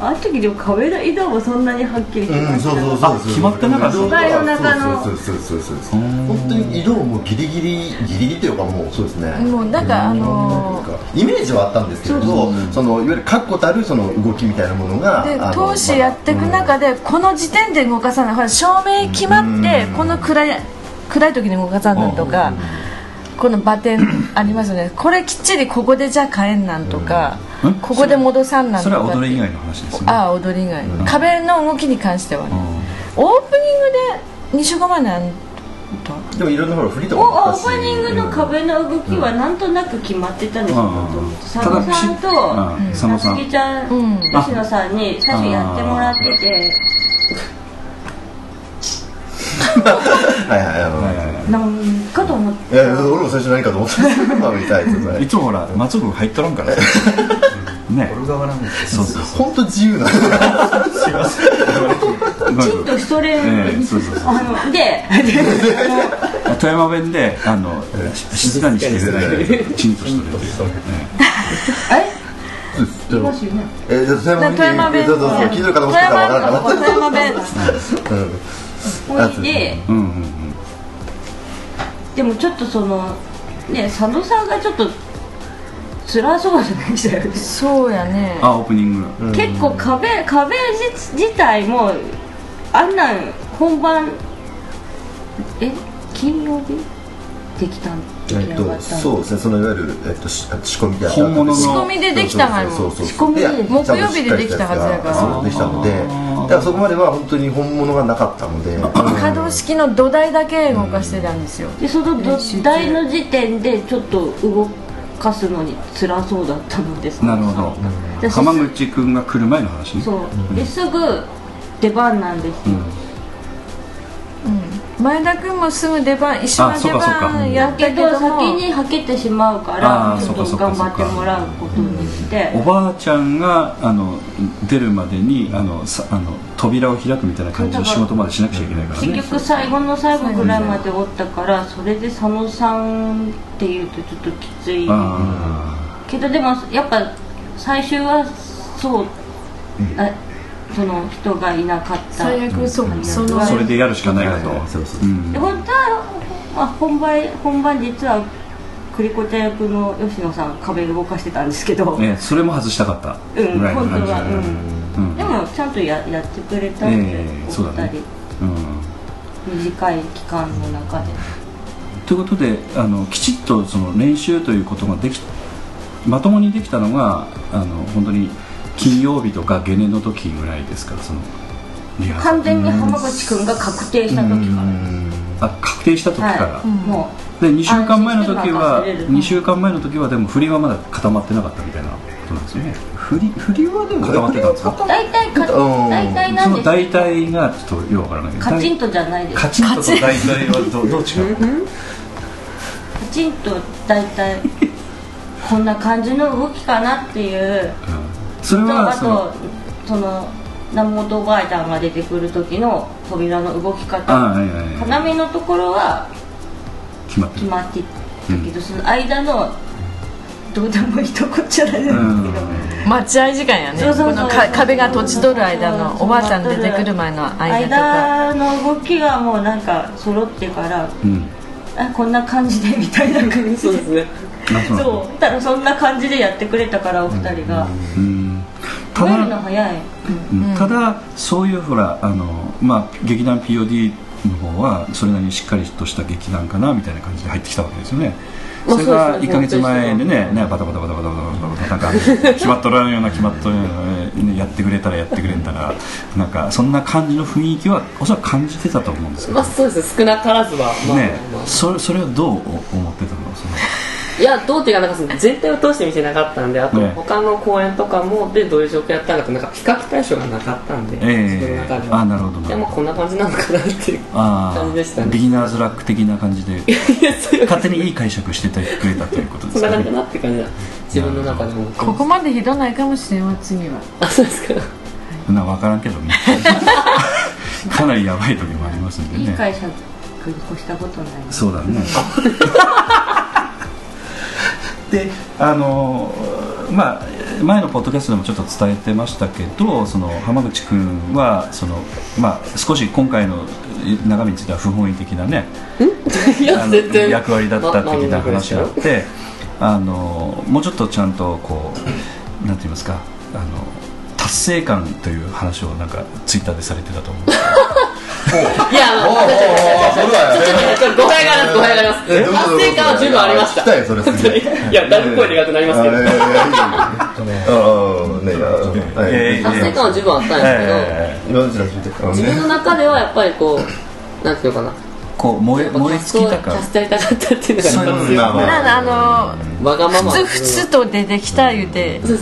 あの時でも壁の色もそんなにはっきり決まってな
かった、決まってなかった。
の中の
そうそうそうそうそう本当に色もギリギリギリギリというかもうそうですね
もうなんかあの
イメージはあったんですけどそのいわゆる確固たるその動きみたいなものが
で投資やっていく中でこの時点で動かさないほら照明決まってこの暗い暗い時に動かさないとかこのバテン ありますよね。これきっちりここでじゃあ変えんなんとか、うん、ここで戻さんなん
とか。それは踊り以外の話ですね。
ああ踊り以外、うん、壁の動きに関してはね、うん、オープニングで2週間前なん
でもいろんなほら振りとか
オープニングの壁の動きはなんとなく決まってたんですよ、佐野さんとさつきちゃん吉野さんに最初やってもらってて
はいはいはい何
かと思って。いや
俺も最初何かと思って
た いつもほら松尾君入っとらんから。ね。
俺側なんで
すそうそう本当自由なすいませ
ん。きちんとしとれるそうそうそう。あので
富山弁であの静かにしてくれないちんとしとれる
えいますよね。え、
富山弁。富
山弁。
おいで、うん。うん。うん、でもちょっとそのね佐野さんがちょっと辛そうじゃない？ですか
そうやね
あオープニン
グ、結構壁壁自体もあんなん本番え？金曜日？できたん
えっと、そうですねそのいわゆる、えっと、仕込みで
本物の。仕込みでできたはず。仕込みで木曜日でできたはずやから。
そうできたのでだからそこまでは本当に本物がなかったので。
可動式の土台だけ動かしてたんですよ、
でその土台の時点でちょっと動かすのに辛そうだったのです。
なるほど。浜口君が来る前の話ね。
そう。ですぐ出番なんですよ、
前田君もすぐ出番一緒の出番やったけど
先にはけてしまうからちょっと頑張ってもらうことにして。
おばあちゃんがあの出るまでにあのさあの扉を開くみたいな感じの仕事までしなくちゃいけないからね。
結局最後の最後ぐらいまでおったからそれで佐野さんっていうとちょっときつい。けどでもやっぱ最終はそう、うんその人がいなかった。
最悪そう
そのそれでやるしかないかと、
そうそう、う。ん、本当は、まあ、本番本番実は栗子ちゃん役の吉野さん壁動かしてたんですけど、
ね、それも外したかった。
うん本当は、うん、でもちゃんとややってくれたんで、えー、そうだね、うん、短い期間の中で。
ということであのきちっとその練習ということができまともにできたのがあの本当に金曜日とかゲネの時ぐらいですか？その
完全に浜口君が確定した時から。
あ確定した時から、はい、もう。で2週間前の時は2週間前の時はでも振りはまだ固まってなかったみたいなことなんですよね。振り振りはでも固まってたんですか？
大体か大体なん
ですその大体がちょっとよくわからないけど。
カチンとじゃないです。
カチンとと大体はどどう違うカ
チンと大体こんな感じの動きかなっていう、
うん、それは
あとその南本おばあちゃんが出てくる時の扉の動き方、はいはい、要のところは決まって決まってたけど、うん、その間のどうでもいいとこっちゃないですけど、
待合時間やね。そうそうそう壁が閉じとる間のおばあちゃん出てくる前の間と
か間の動きがもうなんか揃ってから、うん、あこんな感じでみたいな感じで。そうですね。そう。ただそんな感じでやってくれたからお二人が、うん、ただ早い、
ただそういうほらあの、まあ、劇団 POD の方はそれなりにしっかりとした劇団かなみたいな感じで入ってきたわけですよね。それが1か月前でねねバタバタバタバタバタバタなんか決まっとらんような決まっとらんようなやってくれたらやってくれんたらなんかそんな感じの雰囲気はおそらく感じてたと思うんですけど
まあそうです少なからずは、
まあ、ね、そそれはどう思ってたのその
いやどうっていうかなんか全体を通して見てなかったんであと他の公演とかもでどういう状況やったのかなんか比較対象がなかったんで、えー、の中では。あなるほど。でもこんな感じなのかなっていう感じでしたね。
ビギナーズラック的な感じで。勝手にいい解釈しててくれたということです
か、ね、そんな感じかなって感じだ。自分の中でも。
ここまでひどないかもしれんわ次は。
あそうですか。
な分からんけどね。かなりやばい時もありますんでね。いい
解釈越したことない。
そうだね であのまあ前のポッドキャストでもちょっと伝えてましたけどその浜口君はその、まあ、少し今回の中身については不本意的なね 役割だった的な話があってあのもうちょっとちゃんとこうなんて言いますかあの達成感という話をなんかツイッターでされてたと思うんですけど
いや、あの、ちょっと、語弊があります、語弊があります。達成感は十分ありました。いや、だいぶ声でかくなりますけど。達成感は十分あったんですけど、自分の中ではやっぱりこう、なんてい。うかな。
こう燃え燃え尽きたか
キャストやりたかったっていう。のがなん
かあのわがままふつふつと出てきた言うて、ふ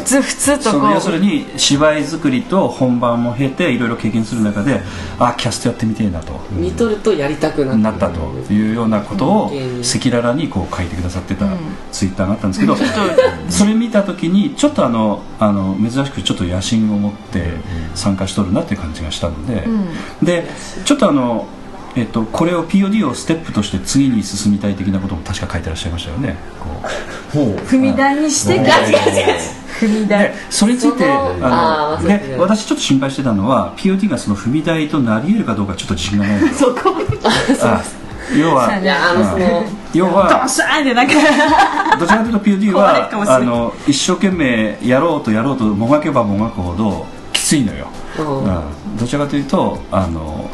つふつとこ
う。要するに芝居作りと本番も経ていろいろ経験する中であキャストやってみてえなと。
見とるとやりたく
なったというようなことを赤裸々にこう書いてくださってたツイッターがあったんですけど、それ見た時にちょっとあのあの珍しくちょっと野心を持って参加しとるなっていう感じがしたので、でちょっとあのえっと、これを POD をステップとして次に進みたい的なことも確か書いてらっしゃいましたよね。
踏み台にしてガチガチガチ
踏み台。それについてあので私ちょっと心配してたのは POD がその踏み台となり得るかどうかちょっと自信がない
そこ。
要は、要は どちらかというと POD はあの一生懸命やろうとやろうともがけばもがくほどきついのよ、うん、どちらかというとあの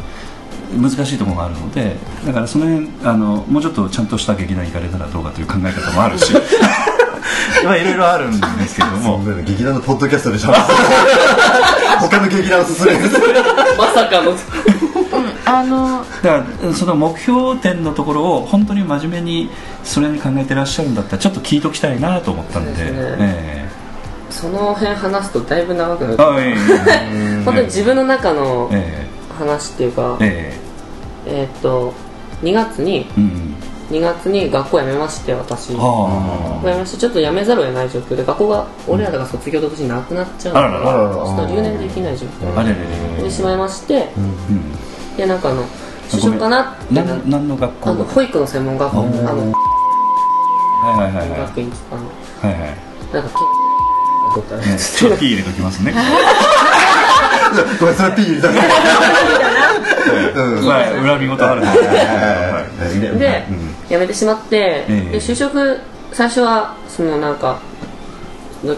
難しいところがあるのでだからその辺あのもうちょっとちゃんとした劇団行かれたらどうかという考え方もあるし。まあいろいろあるんですけども。
劇団のポッドキャストでしょ 他の劇団を進める。
まさかの。
あのだからその目標点のところを本当に真面目にそれに考えてらっしゃるんだったらちょっと聞いときたいなと思ったんで、ね。え
ー、その辺話すとだいぶ長くなる。本当に自分の中の、えー話っていうか、えー、えー、っと2月に、うん、2月に学校辞めまして私。辞めましてちょっと辞めざるを得ない状況で学校が俺らが卒業と年なくなっちゃうから、ちょっと留年できない状況でしまいまして、うん、でなんかあの就職かなって
何の学校？あの
保育の専門学校あの
はいはいはい
学院あの
はいはい。
なんか
ちょっと入れときますね
ごめんそれピー入れた
恨み事ある
で辞めてしまってで就職最初はそのなんか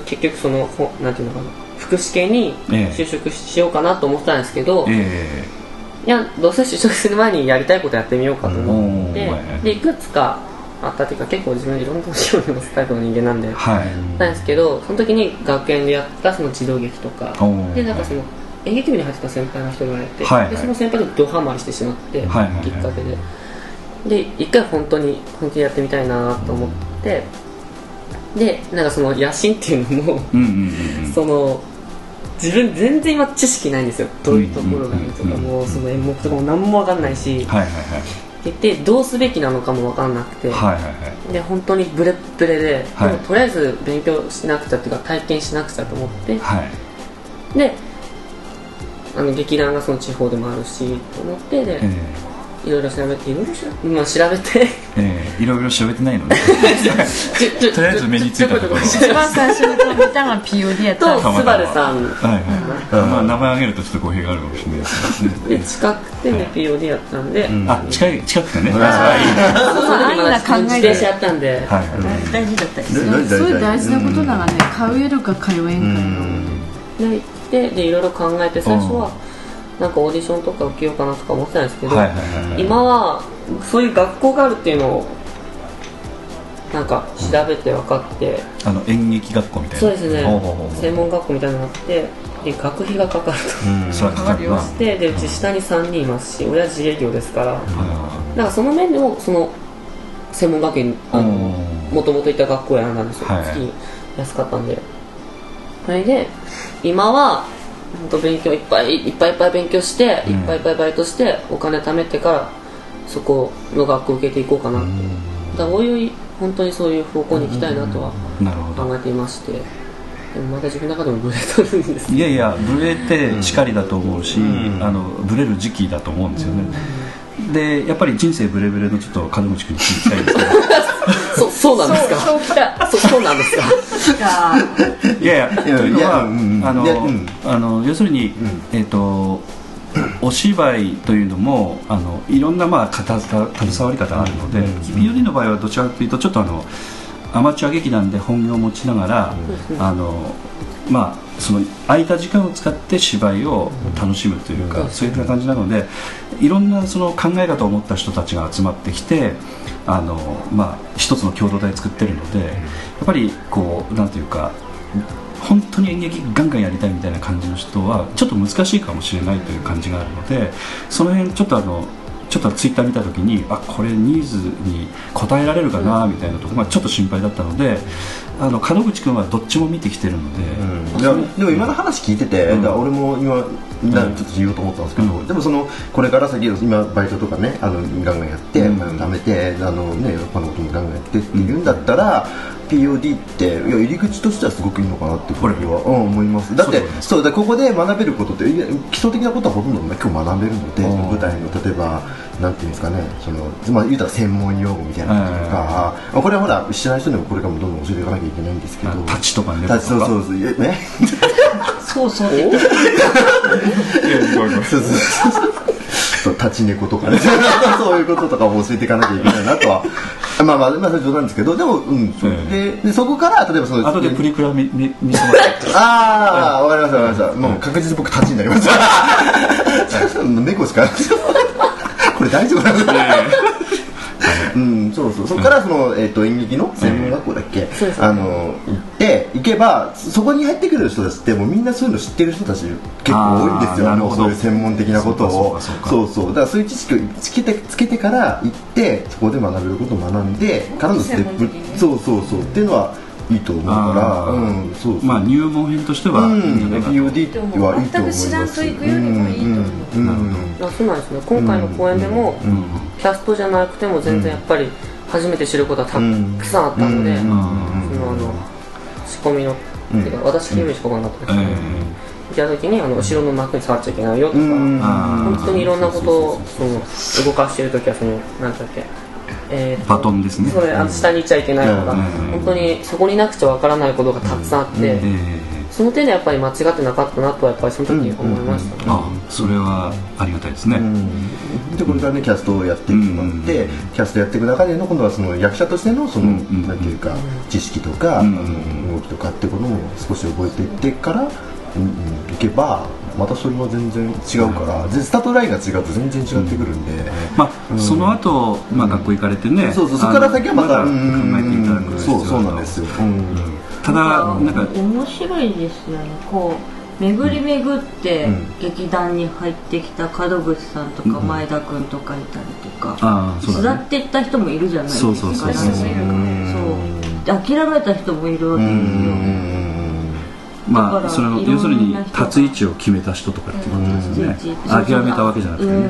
結局そのなんていうのかな。福祉系に就職しようかなと思ってたんですけど、いやどうせ就職する前にやりたいことやってみようかと思って。でいくつかあったっていうか結構自分いろんな年を目指すタイプの人間なんで、はい、なんですけどその時に学園でやったその児童劇とかでなんかその演劇部に入ってた先輩の人がいて、はいはい、でその先輩とドハマりしてしまって、はいはいはい、きっかけで。で一回本当に本気でやってみたいなと思って、でなんかその野心っていうのも、うんうんうん、その自分全然今知識ないんですよ。どういうところがいいとかもその演目とかも何も分かんないし、はいはいはい、言ってどうすべきなのかも分かんなくて、はいはいはい、で本当にブレッブレではい、でもとりあえず勉強しなくちゃっていうか体験しなくちゃと思って、はい、であの劇団がその地方でもあるしと思ってで、えーいろいろ調べていろいろ調べ,、まあ、調べて。
ええー、いろいろ調べてないのね。とりあえず目についたところ。
一番最初に見たのは POD やった
とスバルさんはい
はい、まあ名前挙げるとちょっと語弊があるかもしれないです
けど、で近くてね POD やったんで、
あ近い近くてね
そう安易な考えで自やったんで、はい
大事だったりそういう大事なことだがね通えるか通えんか
ででいろいろ考えて最初は、なんかオーディションとか受けようかなとか思ってたんですけど、はいはいはいはい、今はそういう学校があるっていうのをなんか調べて分かって、
うん、あの演劇学校みたいな。
そうですね。専門学校みたいなのがあってで学費がかかると、うん、そ うかかるよ。して。でうち下に3人いますし親自営業ですから、うん、だからその面でもその専門学院もともといた学校やなんですよ、はい、月安かったんでそれで今は本当勉強いっぱいいっぱいいっぱい勉強して、いっぱいいっぱいバイトしてお金貯めてからそこの学校受けていこうかなって、だからおいおい本当にそういう方向に行きたいなとは考えていまして、でもまだ自分の中でもブレとるんです
いやいやブレてしかりだと思うし、あのブレる時期だと思うんですよね、でやっぱり人生ブレブレのちょっと金口君に聞きたいんですけど。
そそうなんですか？そうきたそそうなんですか？
いやいやというのは、あの、あの要するに、えっ、とお芝居というのもあのいろんなまあ携わり方あるので、POD の場合はどちらかというとちょっとあのアマチュア劇団で本業を持ちながら、あのまあ、その空いた時間を使って芝居を楽しむというか、そういった感じなのでいろんなその考え方を持った人たちが集まってきてあの、まあ、一つの共同体作ってるのでやっぱりこうなんていうか本当に演劇ガンガンやりたいみたいな感じの人はちょっと難しいかもしれないという感じがあるのでその辺ちょっとあのちょっとツイッター見た時にあこれニーズに応えられるかなみたいなところがちょっと心配だったのであの門口君はどっちも見てきてるので、
うん、でもでも今の話聞いてて、うん、俺も今ちょっと言おうと思ったんですけど、うん、でもそのこれから先今バイトとかねあのガンガンやって、うん、貯めてあのね他のこともガンガンやってって言うんだったら、POD っていや入り口としてはすごくいいのかなってこれ。は、うん、思います。だってそうだここで学べることって基礎的なことはほとんど今日学べるので舞台の例えばなんていうんですかねその、まあ、言うたら専門用語みたいなこととか、うん、これはほら知らない人にもこれからもどんどん教えていかなきゃいけないんですけど
タッチとかね
そうそうそうね。
そうそう。
そうそうそう。立ち猫とかね。そういうこととかも教えていかなきゃいけないなとは。まあまあまあ冗談ですけどでもうんそ,、ででそこから例えばその
後でプリクラ見見見
せてもらってああわかりましたわかりました。もう確実に僕立ちになりました 猫しかこれ大丈夫なんですかうん、そうそう。そこからその、えー、と演劇の専門学校だっけ、あの行って行けばそこに入ってくる人たちってもうみんなそういうの知ってる人たち結構多いんですよ。そういう専門的なことを。そうそう。だからそういう知識をつけてつけてから行ってそこで学べることを学んでからのステップそうそうそう。っていうのはいいと思うから、うん、そう
まあ入門編としては、うん、
POD はいいと思います。全く知らんと行くよりもいいと思う。
うん、そうなんですね。今回の公演でも、キャストじゃなくても全然やっぱり初めて知ることはたくさんあったので、そのあの仕込みの、てか私が夢仕込まなかったですね。いた時にあの後ろの幕に触っちゃいけないよとか、本当にいろんなことをその動かしている時はそのなんだっけ。
えー、バトンですね。
それあの下に行っちゃいけないとか、本当にそこになくちゃわからないことがたくさんあって、その点でやっぱり間違ってなかったなとはやっぱりその時に思いました、ね。
うんうん。うん、あそれはありがたいですね、
でこれからねキャストをやっていくのって、キャストやっていく中での今度はその役者としてのその、うん、なんていうか知識とか、動きとかっていうことを少し覚えていってからうんうん、いけばまたそれは全然違うから、うん、スタートラインが違うと全然違ってくるんで、うん、
まあ、その後、まあ学校行かれてね、
そうそうそこから先はまた、
考えていただく
そうそうなんですよ、
ただなんか
面白いですよね。こう巡り巡って劇団に入ってきた門口さんとか前田君とかいたりとか、巣立っていった人もいるじゃないですか。そうそうそうそう。諦めた人もいるわけですよ
まあその要するに立つ位置を決めた人とかっていうことですね。諦めたわけじゃなくてね。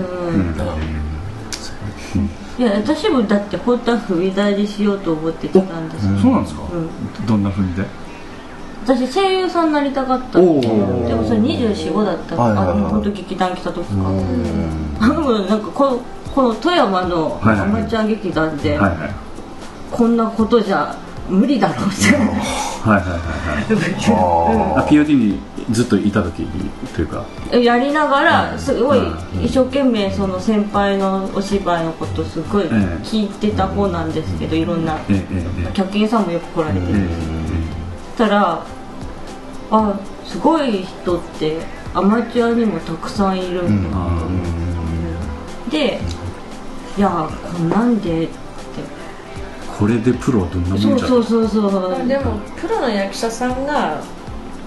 いや私もだって本当は踏み台にしようと思ってきたんです
そうなんですか、どんな踏み台？
私声優さんになりたかったんでもそれ245だったあの本当劇団来た時か。なんかこのこの富山のアマチュア劇団でこんなことじゃ無理だろうってはいはい
はいはい。POD にずっといた時というか。
やりながらすごい一生懸命その先輩のお芝居のことすごい聞いてた方なんですけどいろんな。客員さんもよく来られて。るたらあすごい人ってアマチュアにもたくさんいるんだでいやこんなんで
これでプロはどんなもん
じゃそうそうそうそう。
でもプロの役者さんが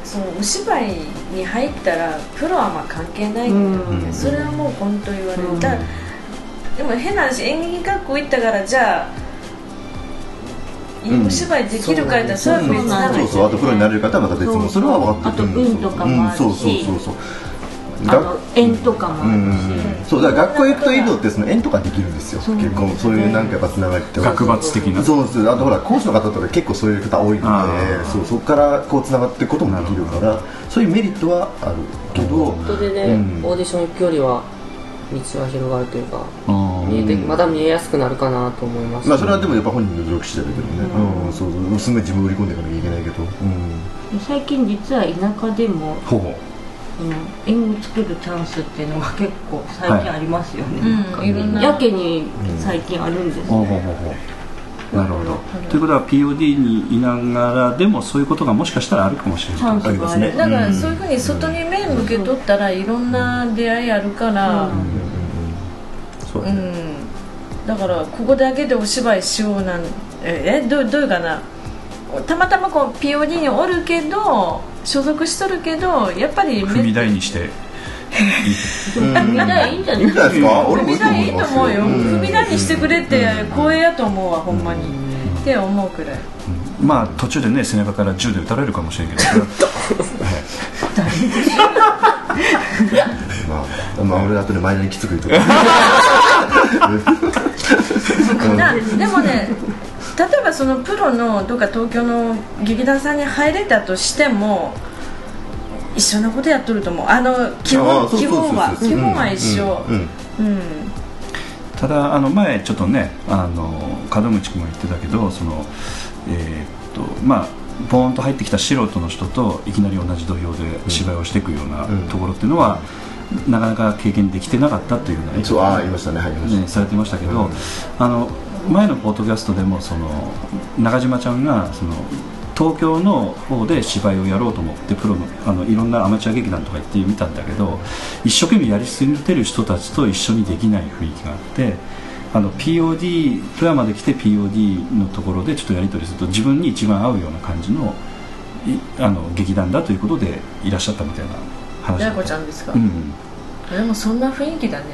そのお芝居に入ったらプロはまあ関係ないけど、うん、それはもう本当言われた、うん、でも変な話演劇学校行ったからじゃあお芝居できるかいったらそれは別な
のそうそうあとプロになれる方はまた別もそれは分かって
るあと運とかもあるし、うん、そうそうそうそう縁とかもある
し、そうだから学校行くといいのってその縁とかできるんですよ。結構そういうなんかやっぱつながりって
学閥的な。
そうですあとほら講師の方とか結構そういう方多いのでそうそこからこうつながっていくこともできるからそういうメリットはあるけど。
本当でね、オーディション行くよりは道が広がるというか見えてまた見えやすくなるかなと思います、
まあそれはでもやっぱ本人の努力してるけどね、うん。そうそう。すぐ自分売り込んでいかなきゃいけないけど、
うん、最近実は田舎でもほうその縁を作るチャンスっていうのが結構最近ありますよね、はいうん、やけに最近あるん。ですね、
うん、なるほどということは POD にいながらでもそういうことがもしかしたらあるかもしれないチャンス
があるだからそういうふうに外に目向けとったらいろん。な出会いあるからうん。だからここだけでお芝居しようなん。えどどういうかなたまたまこう POD におるけど所属しとるけどやっぱり
踏み台にして。
踏み台いいんじゃない？ですか
踏み台いいと思うよ。踏み台にしてくれて光栄やと思うわほんまに。って思うくらい。
まあ途中でね背中から銃で撃たれるかもしれんけど。
まあ、まあ、俺後で前にきつく言うとか。
でもね例えばそのプロのとか東京の劇団さんに入れたとしても一緒のことやっとると思う。あの基本基本は基本は一緒、うん。
ただあの前ちょっとねあの門口君も言ってたけどそのえー、っとまあポーンと入ってきた素人の人といきなり同じ土俵で芝居をしていくようなところっていうのは、なかなか経験できてなかったというような
そうありましたね、はい、
ねされてましたけど、あの前のポッドキャストでもその中島ちゃんがその東京の方で芝居をやろうと思ってプロのあのいろんなアマチュア劇団とか行ってみたんだけど一生懸命やり続けてる人たちと一緒にできない雰囲気があってあの POD 富山で来て POD のところでちょっとやり取りすると自分に一番合うような感じのあの劇団だということでいらっしゃったみたいな話
だ子ちゃんですか、うん、でもそんな雰囲気だね、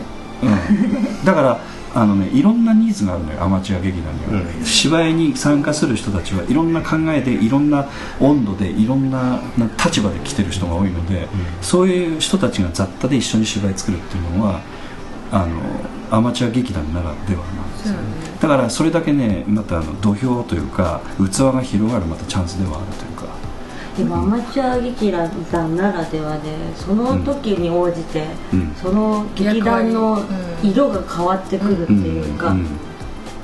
うん、だからあのねいろんなニーズがあるのよアマチュア劇団には、うん、芝居に参加する人たちはいろんな考えでいろんな温度でいろんな立場で来てる人が多いので、うん、そういう人たちが雑多で一緒に芝居作るっていうのはあのアマチュア劇団ならではなんですよ、ね、だからそれだけねまたあの土俵というか器が広がるまたチャンスではあるという。か
でもアマチュア劇団ならではでその時に応じて、うん、その劇団の色が変わってくるっていうか、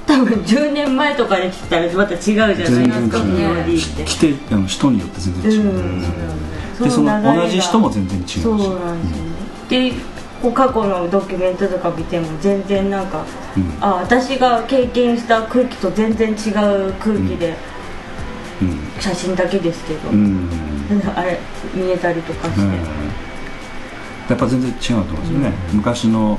多分10年前とかに来たらまた違うじゃないですか POD って。
来てあの人によって全然違う、うん、でその同じ人も全然違うし。そう
なんですよね、でこう過去のドキュメントとか見ても全然なんか、うん、あ私が経験した空気と全然違う空気で、うん、写真だけですけど、うん、あれ見えたりとかして、
やっぱ全然違うと思うんですよね、昔の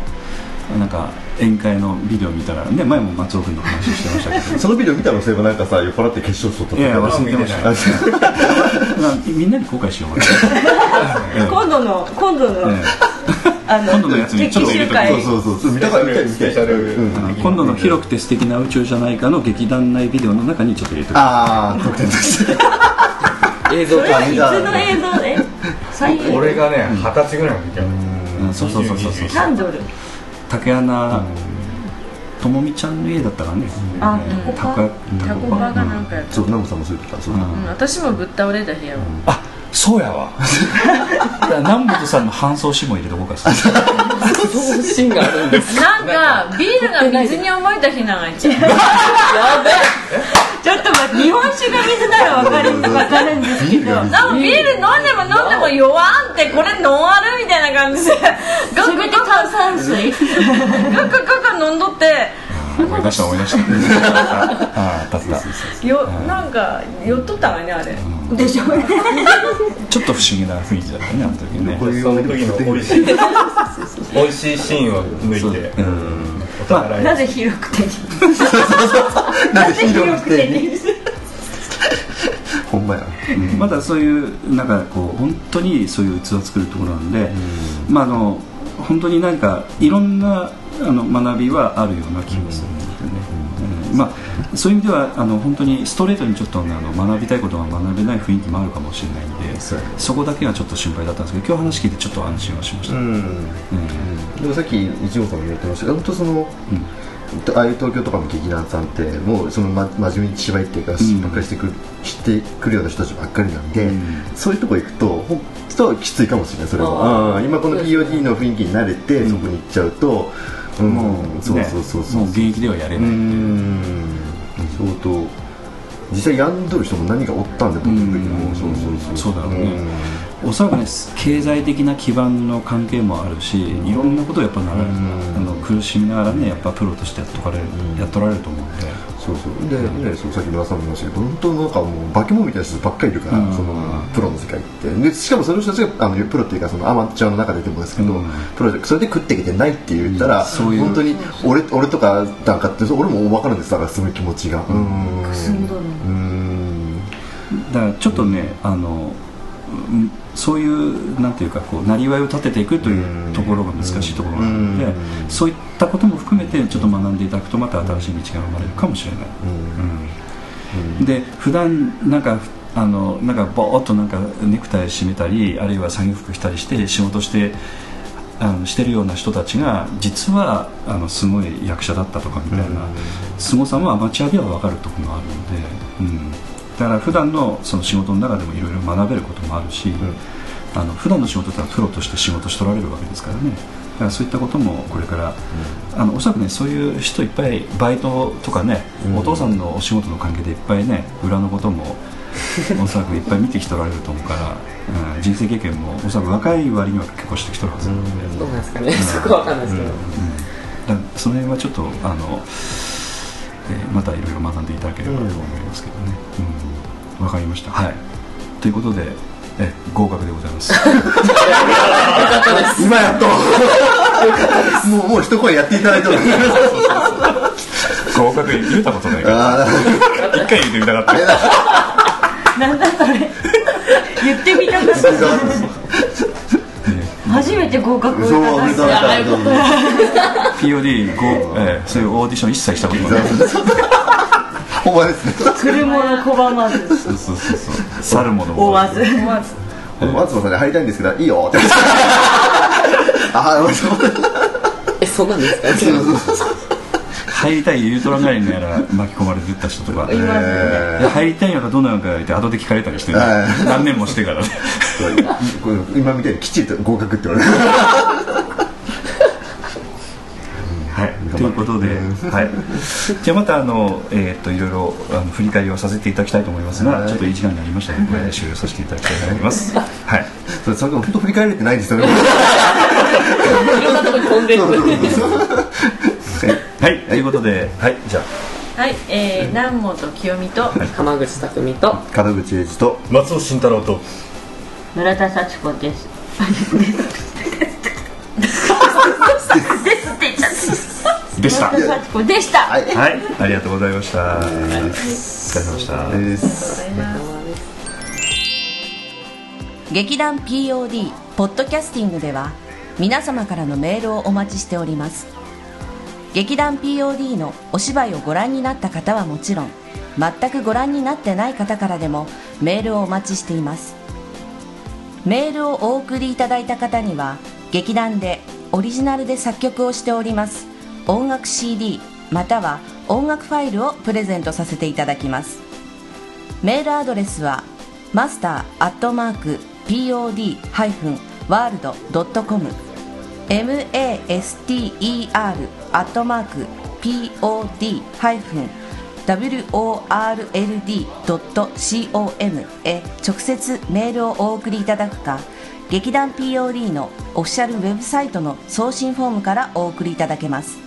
なんか宴会のビデオ見たらね前も松尾君の話してましたけど。
そのビデオ見たのそういえばなんかさ酔っ払って決勝しとったい
や忘れて ましたみんなに後悔しよう。
今度の今度の、
あの今度のやつにちょっと入れとく。
そうそうそう。見たか見たい見たい
今度の広くて素敵な宇宙じゃないかの劇団内ビデオの中にちょっと入れとく。
ああ特典として
映像か
いつの映像で
俺がね二十歳ぐらいの時
はそうそうそうそうそう。
キャンドル。
竹穴。ともみちゃんの家だったらね。
あタコ
タコパ。がなんかや
そうナムさんもそう言ってた。そう
私もぶっ倒れた部屋
あそうやわ。南本さんの搬送紙も入れとこうか
そうシーンがあるんです
なんかビールが水に思えた日なんが一番や
べちょっと待って日本酒が水なら分かる分かるんですけど。なん
かビール飲んでも飲んでも弱んってこれノンアルみたいな感じで。
ガクガク炭酸水。
ガクガク飲んどって
思い出した思い出した。ああ立
った。よなんか酔っとったわねあれ、
でしょ
ちょっと不思議な雰囲気だったねあの時ね。
その時の美味しい美味しいシーンを抜いて、
まあ、なぜ広くて なぜ広くて
ほんまや、
まだそういうなんかこう本当にそういう器を作るところなんで、まああの本当になんかいろんなあの学びはあるような気がするんですよね、うん、まあ、そういう意味ではあの本当にストレートにちょっとあの学びたいことが学べない雰囲気もあるかもしれないんでそこだけがちょっと心配だったんですけど今日話聞いてちょっと安心はしました、うん。うん、
でもさっき一号さんも言ってました。けど本当その、ああいう東京とかの劇団さんってもうその、ま、真面目に芝居っていうか、ばっかりしてくるしてくるような人たちばっかりなんで、そういうとこ行くと本当きついかもしれないそれは今この POD の雰囲気に慣れて、そこに行っちゃうと、
もう、そうそうそうそう。現役ではやれない
相当実際やん。どる人も何かおったん。で僕の時も
そうそうそうそうだろうねおそらくね経済的な基盤の関係もあるしいろんなことをやっぱならあの苦しみながらねやっぱプロとしてやっとかれるやっとられると思うんで。
そうそう。で、ね、そうさっき野田さんも言いましたけど本当なんかもう化け物みたいな人ばっかりいるから、そのプロの世界って。でしかもその人たちがあのプロっていうかそのアマチュアの中ででもですけど、プロそれで食ってきてないって言ったら、そういう。本当に俺俺とかなんかって俺も分かるんですだからすごい気持ちが。うん。
うん。だからちょっとねあのそういうなんていうかこうなりわいを立てていくというところが難しいところなのでそういったことも含めてちょっと学んでいただくとまた新しい道が生まれるかもしれない。うん、で普段なんかあのなんかぼーっとなんかネクタイ締めたりあるいは作業服着たりして仕事してあのしてるような人たちが実はあのすごい役者だったとかみたいな凄さもアマチュアでは分かるところがあるので。うんだから普段のその仕事の中でもいろいろ学べることもあるし、うん、あの普段の仕事ってのはプロとして仕事しとられるわけですからね。だからそういったこともこれから、うん、あのおそらくねそういう人いっぱいバイトとかね、うん、お父さんのお仕事の関係でいっぱいね裏のことも おそらくいっぱい見てきとられると思うから、うん、人生経験もおそらく若い割には結構してきとるはずなので、
うん、どうなんですかね、そこは分かんないですけど、
うん、その辺はちょっとあの、えー、またいろいろ学んでいただければと思いますけどね、うんわかりました。はい。ということでえ合格でございます。
今やっと。もうもう一声やっていただいた
合格言ったことないから。一回言ってみたかった。
なんだそれ。言ってみたかった。初めて合格をいただいた
POD えー、そういうオーディション一切したことない
ほんまですね。
車の拒まず
そうそうそうそう。去るもの
追わず追わず
松野さんに入りたいんですけどいいよ。っ てあ
えそうなんですか。
入りたいユートラガイのやら巻き込まれてた人とか、入りたいのかどうなのかって後で聞かれたりして、ね、何年もしてから。ね
今みたいにきっちりと合格って言われるはい
ということで、はい、じゃあまたあの、えー、っといろいろあの振り返りをさせていただきたいと思いますが、はい、ちょっといい時間になりましたので、これで終了させていただきたいと思います。はい。
それさっき本当振り返れてないですよね。
いろんなところに飛んでる。
はい、ということで、はい、じゃ
あ。はい、えー、南本清美と、
浜口匠と、
門口英二と、
松尾慎太郎と、
村田幸子です。
でした。
でした。
はい、はい、ありがとうございました。お疲れ様でした。
劇団 POD ポッドキャスティングでは皆様からのメールをお待ちしております劇団 POD のお芝居をご覧になった。方はもちろん全くご覧になってない方からでもメールをお待ちしていますメールをお送りいた。だいた。方には劇団でオリジナルで作曲をしております音楽 CD または音楽ファイルをプレゼントさせていただきます。メールアドレスはマスターアットマーク pod-world.com master アットマーク pod-world.com へ直接メールをお送りいただくか劇団 POD のオフィシャルウェブサイトの送信フォームからお送りいただけます。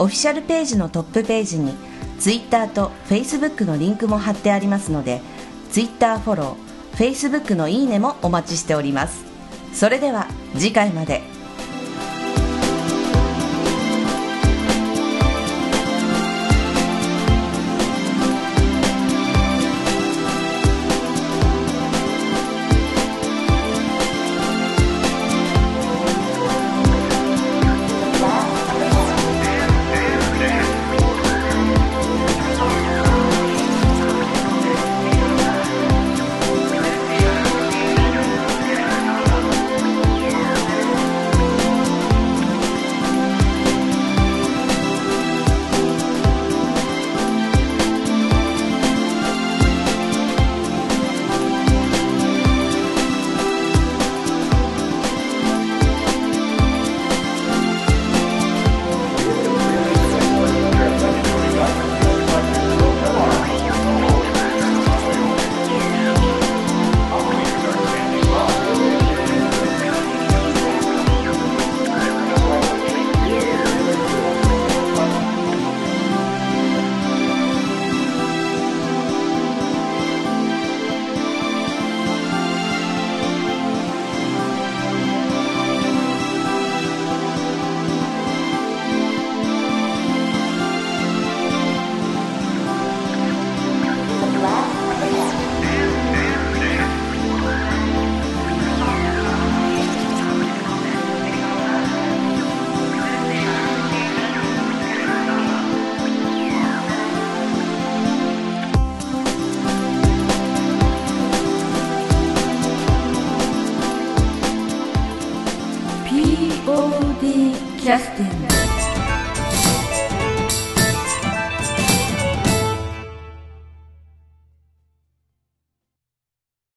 オフィシャルページのトップページに Twitter と Facebook のリンクも貼ってありますので Twitter フォロー Facebook のいいねもお待ちしております。それでは次回まで。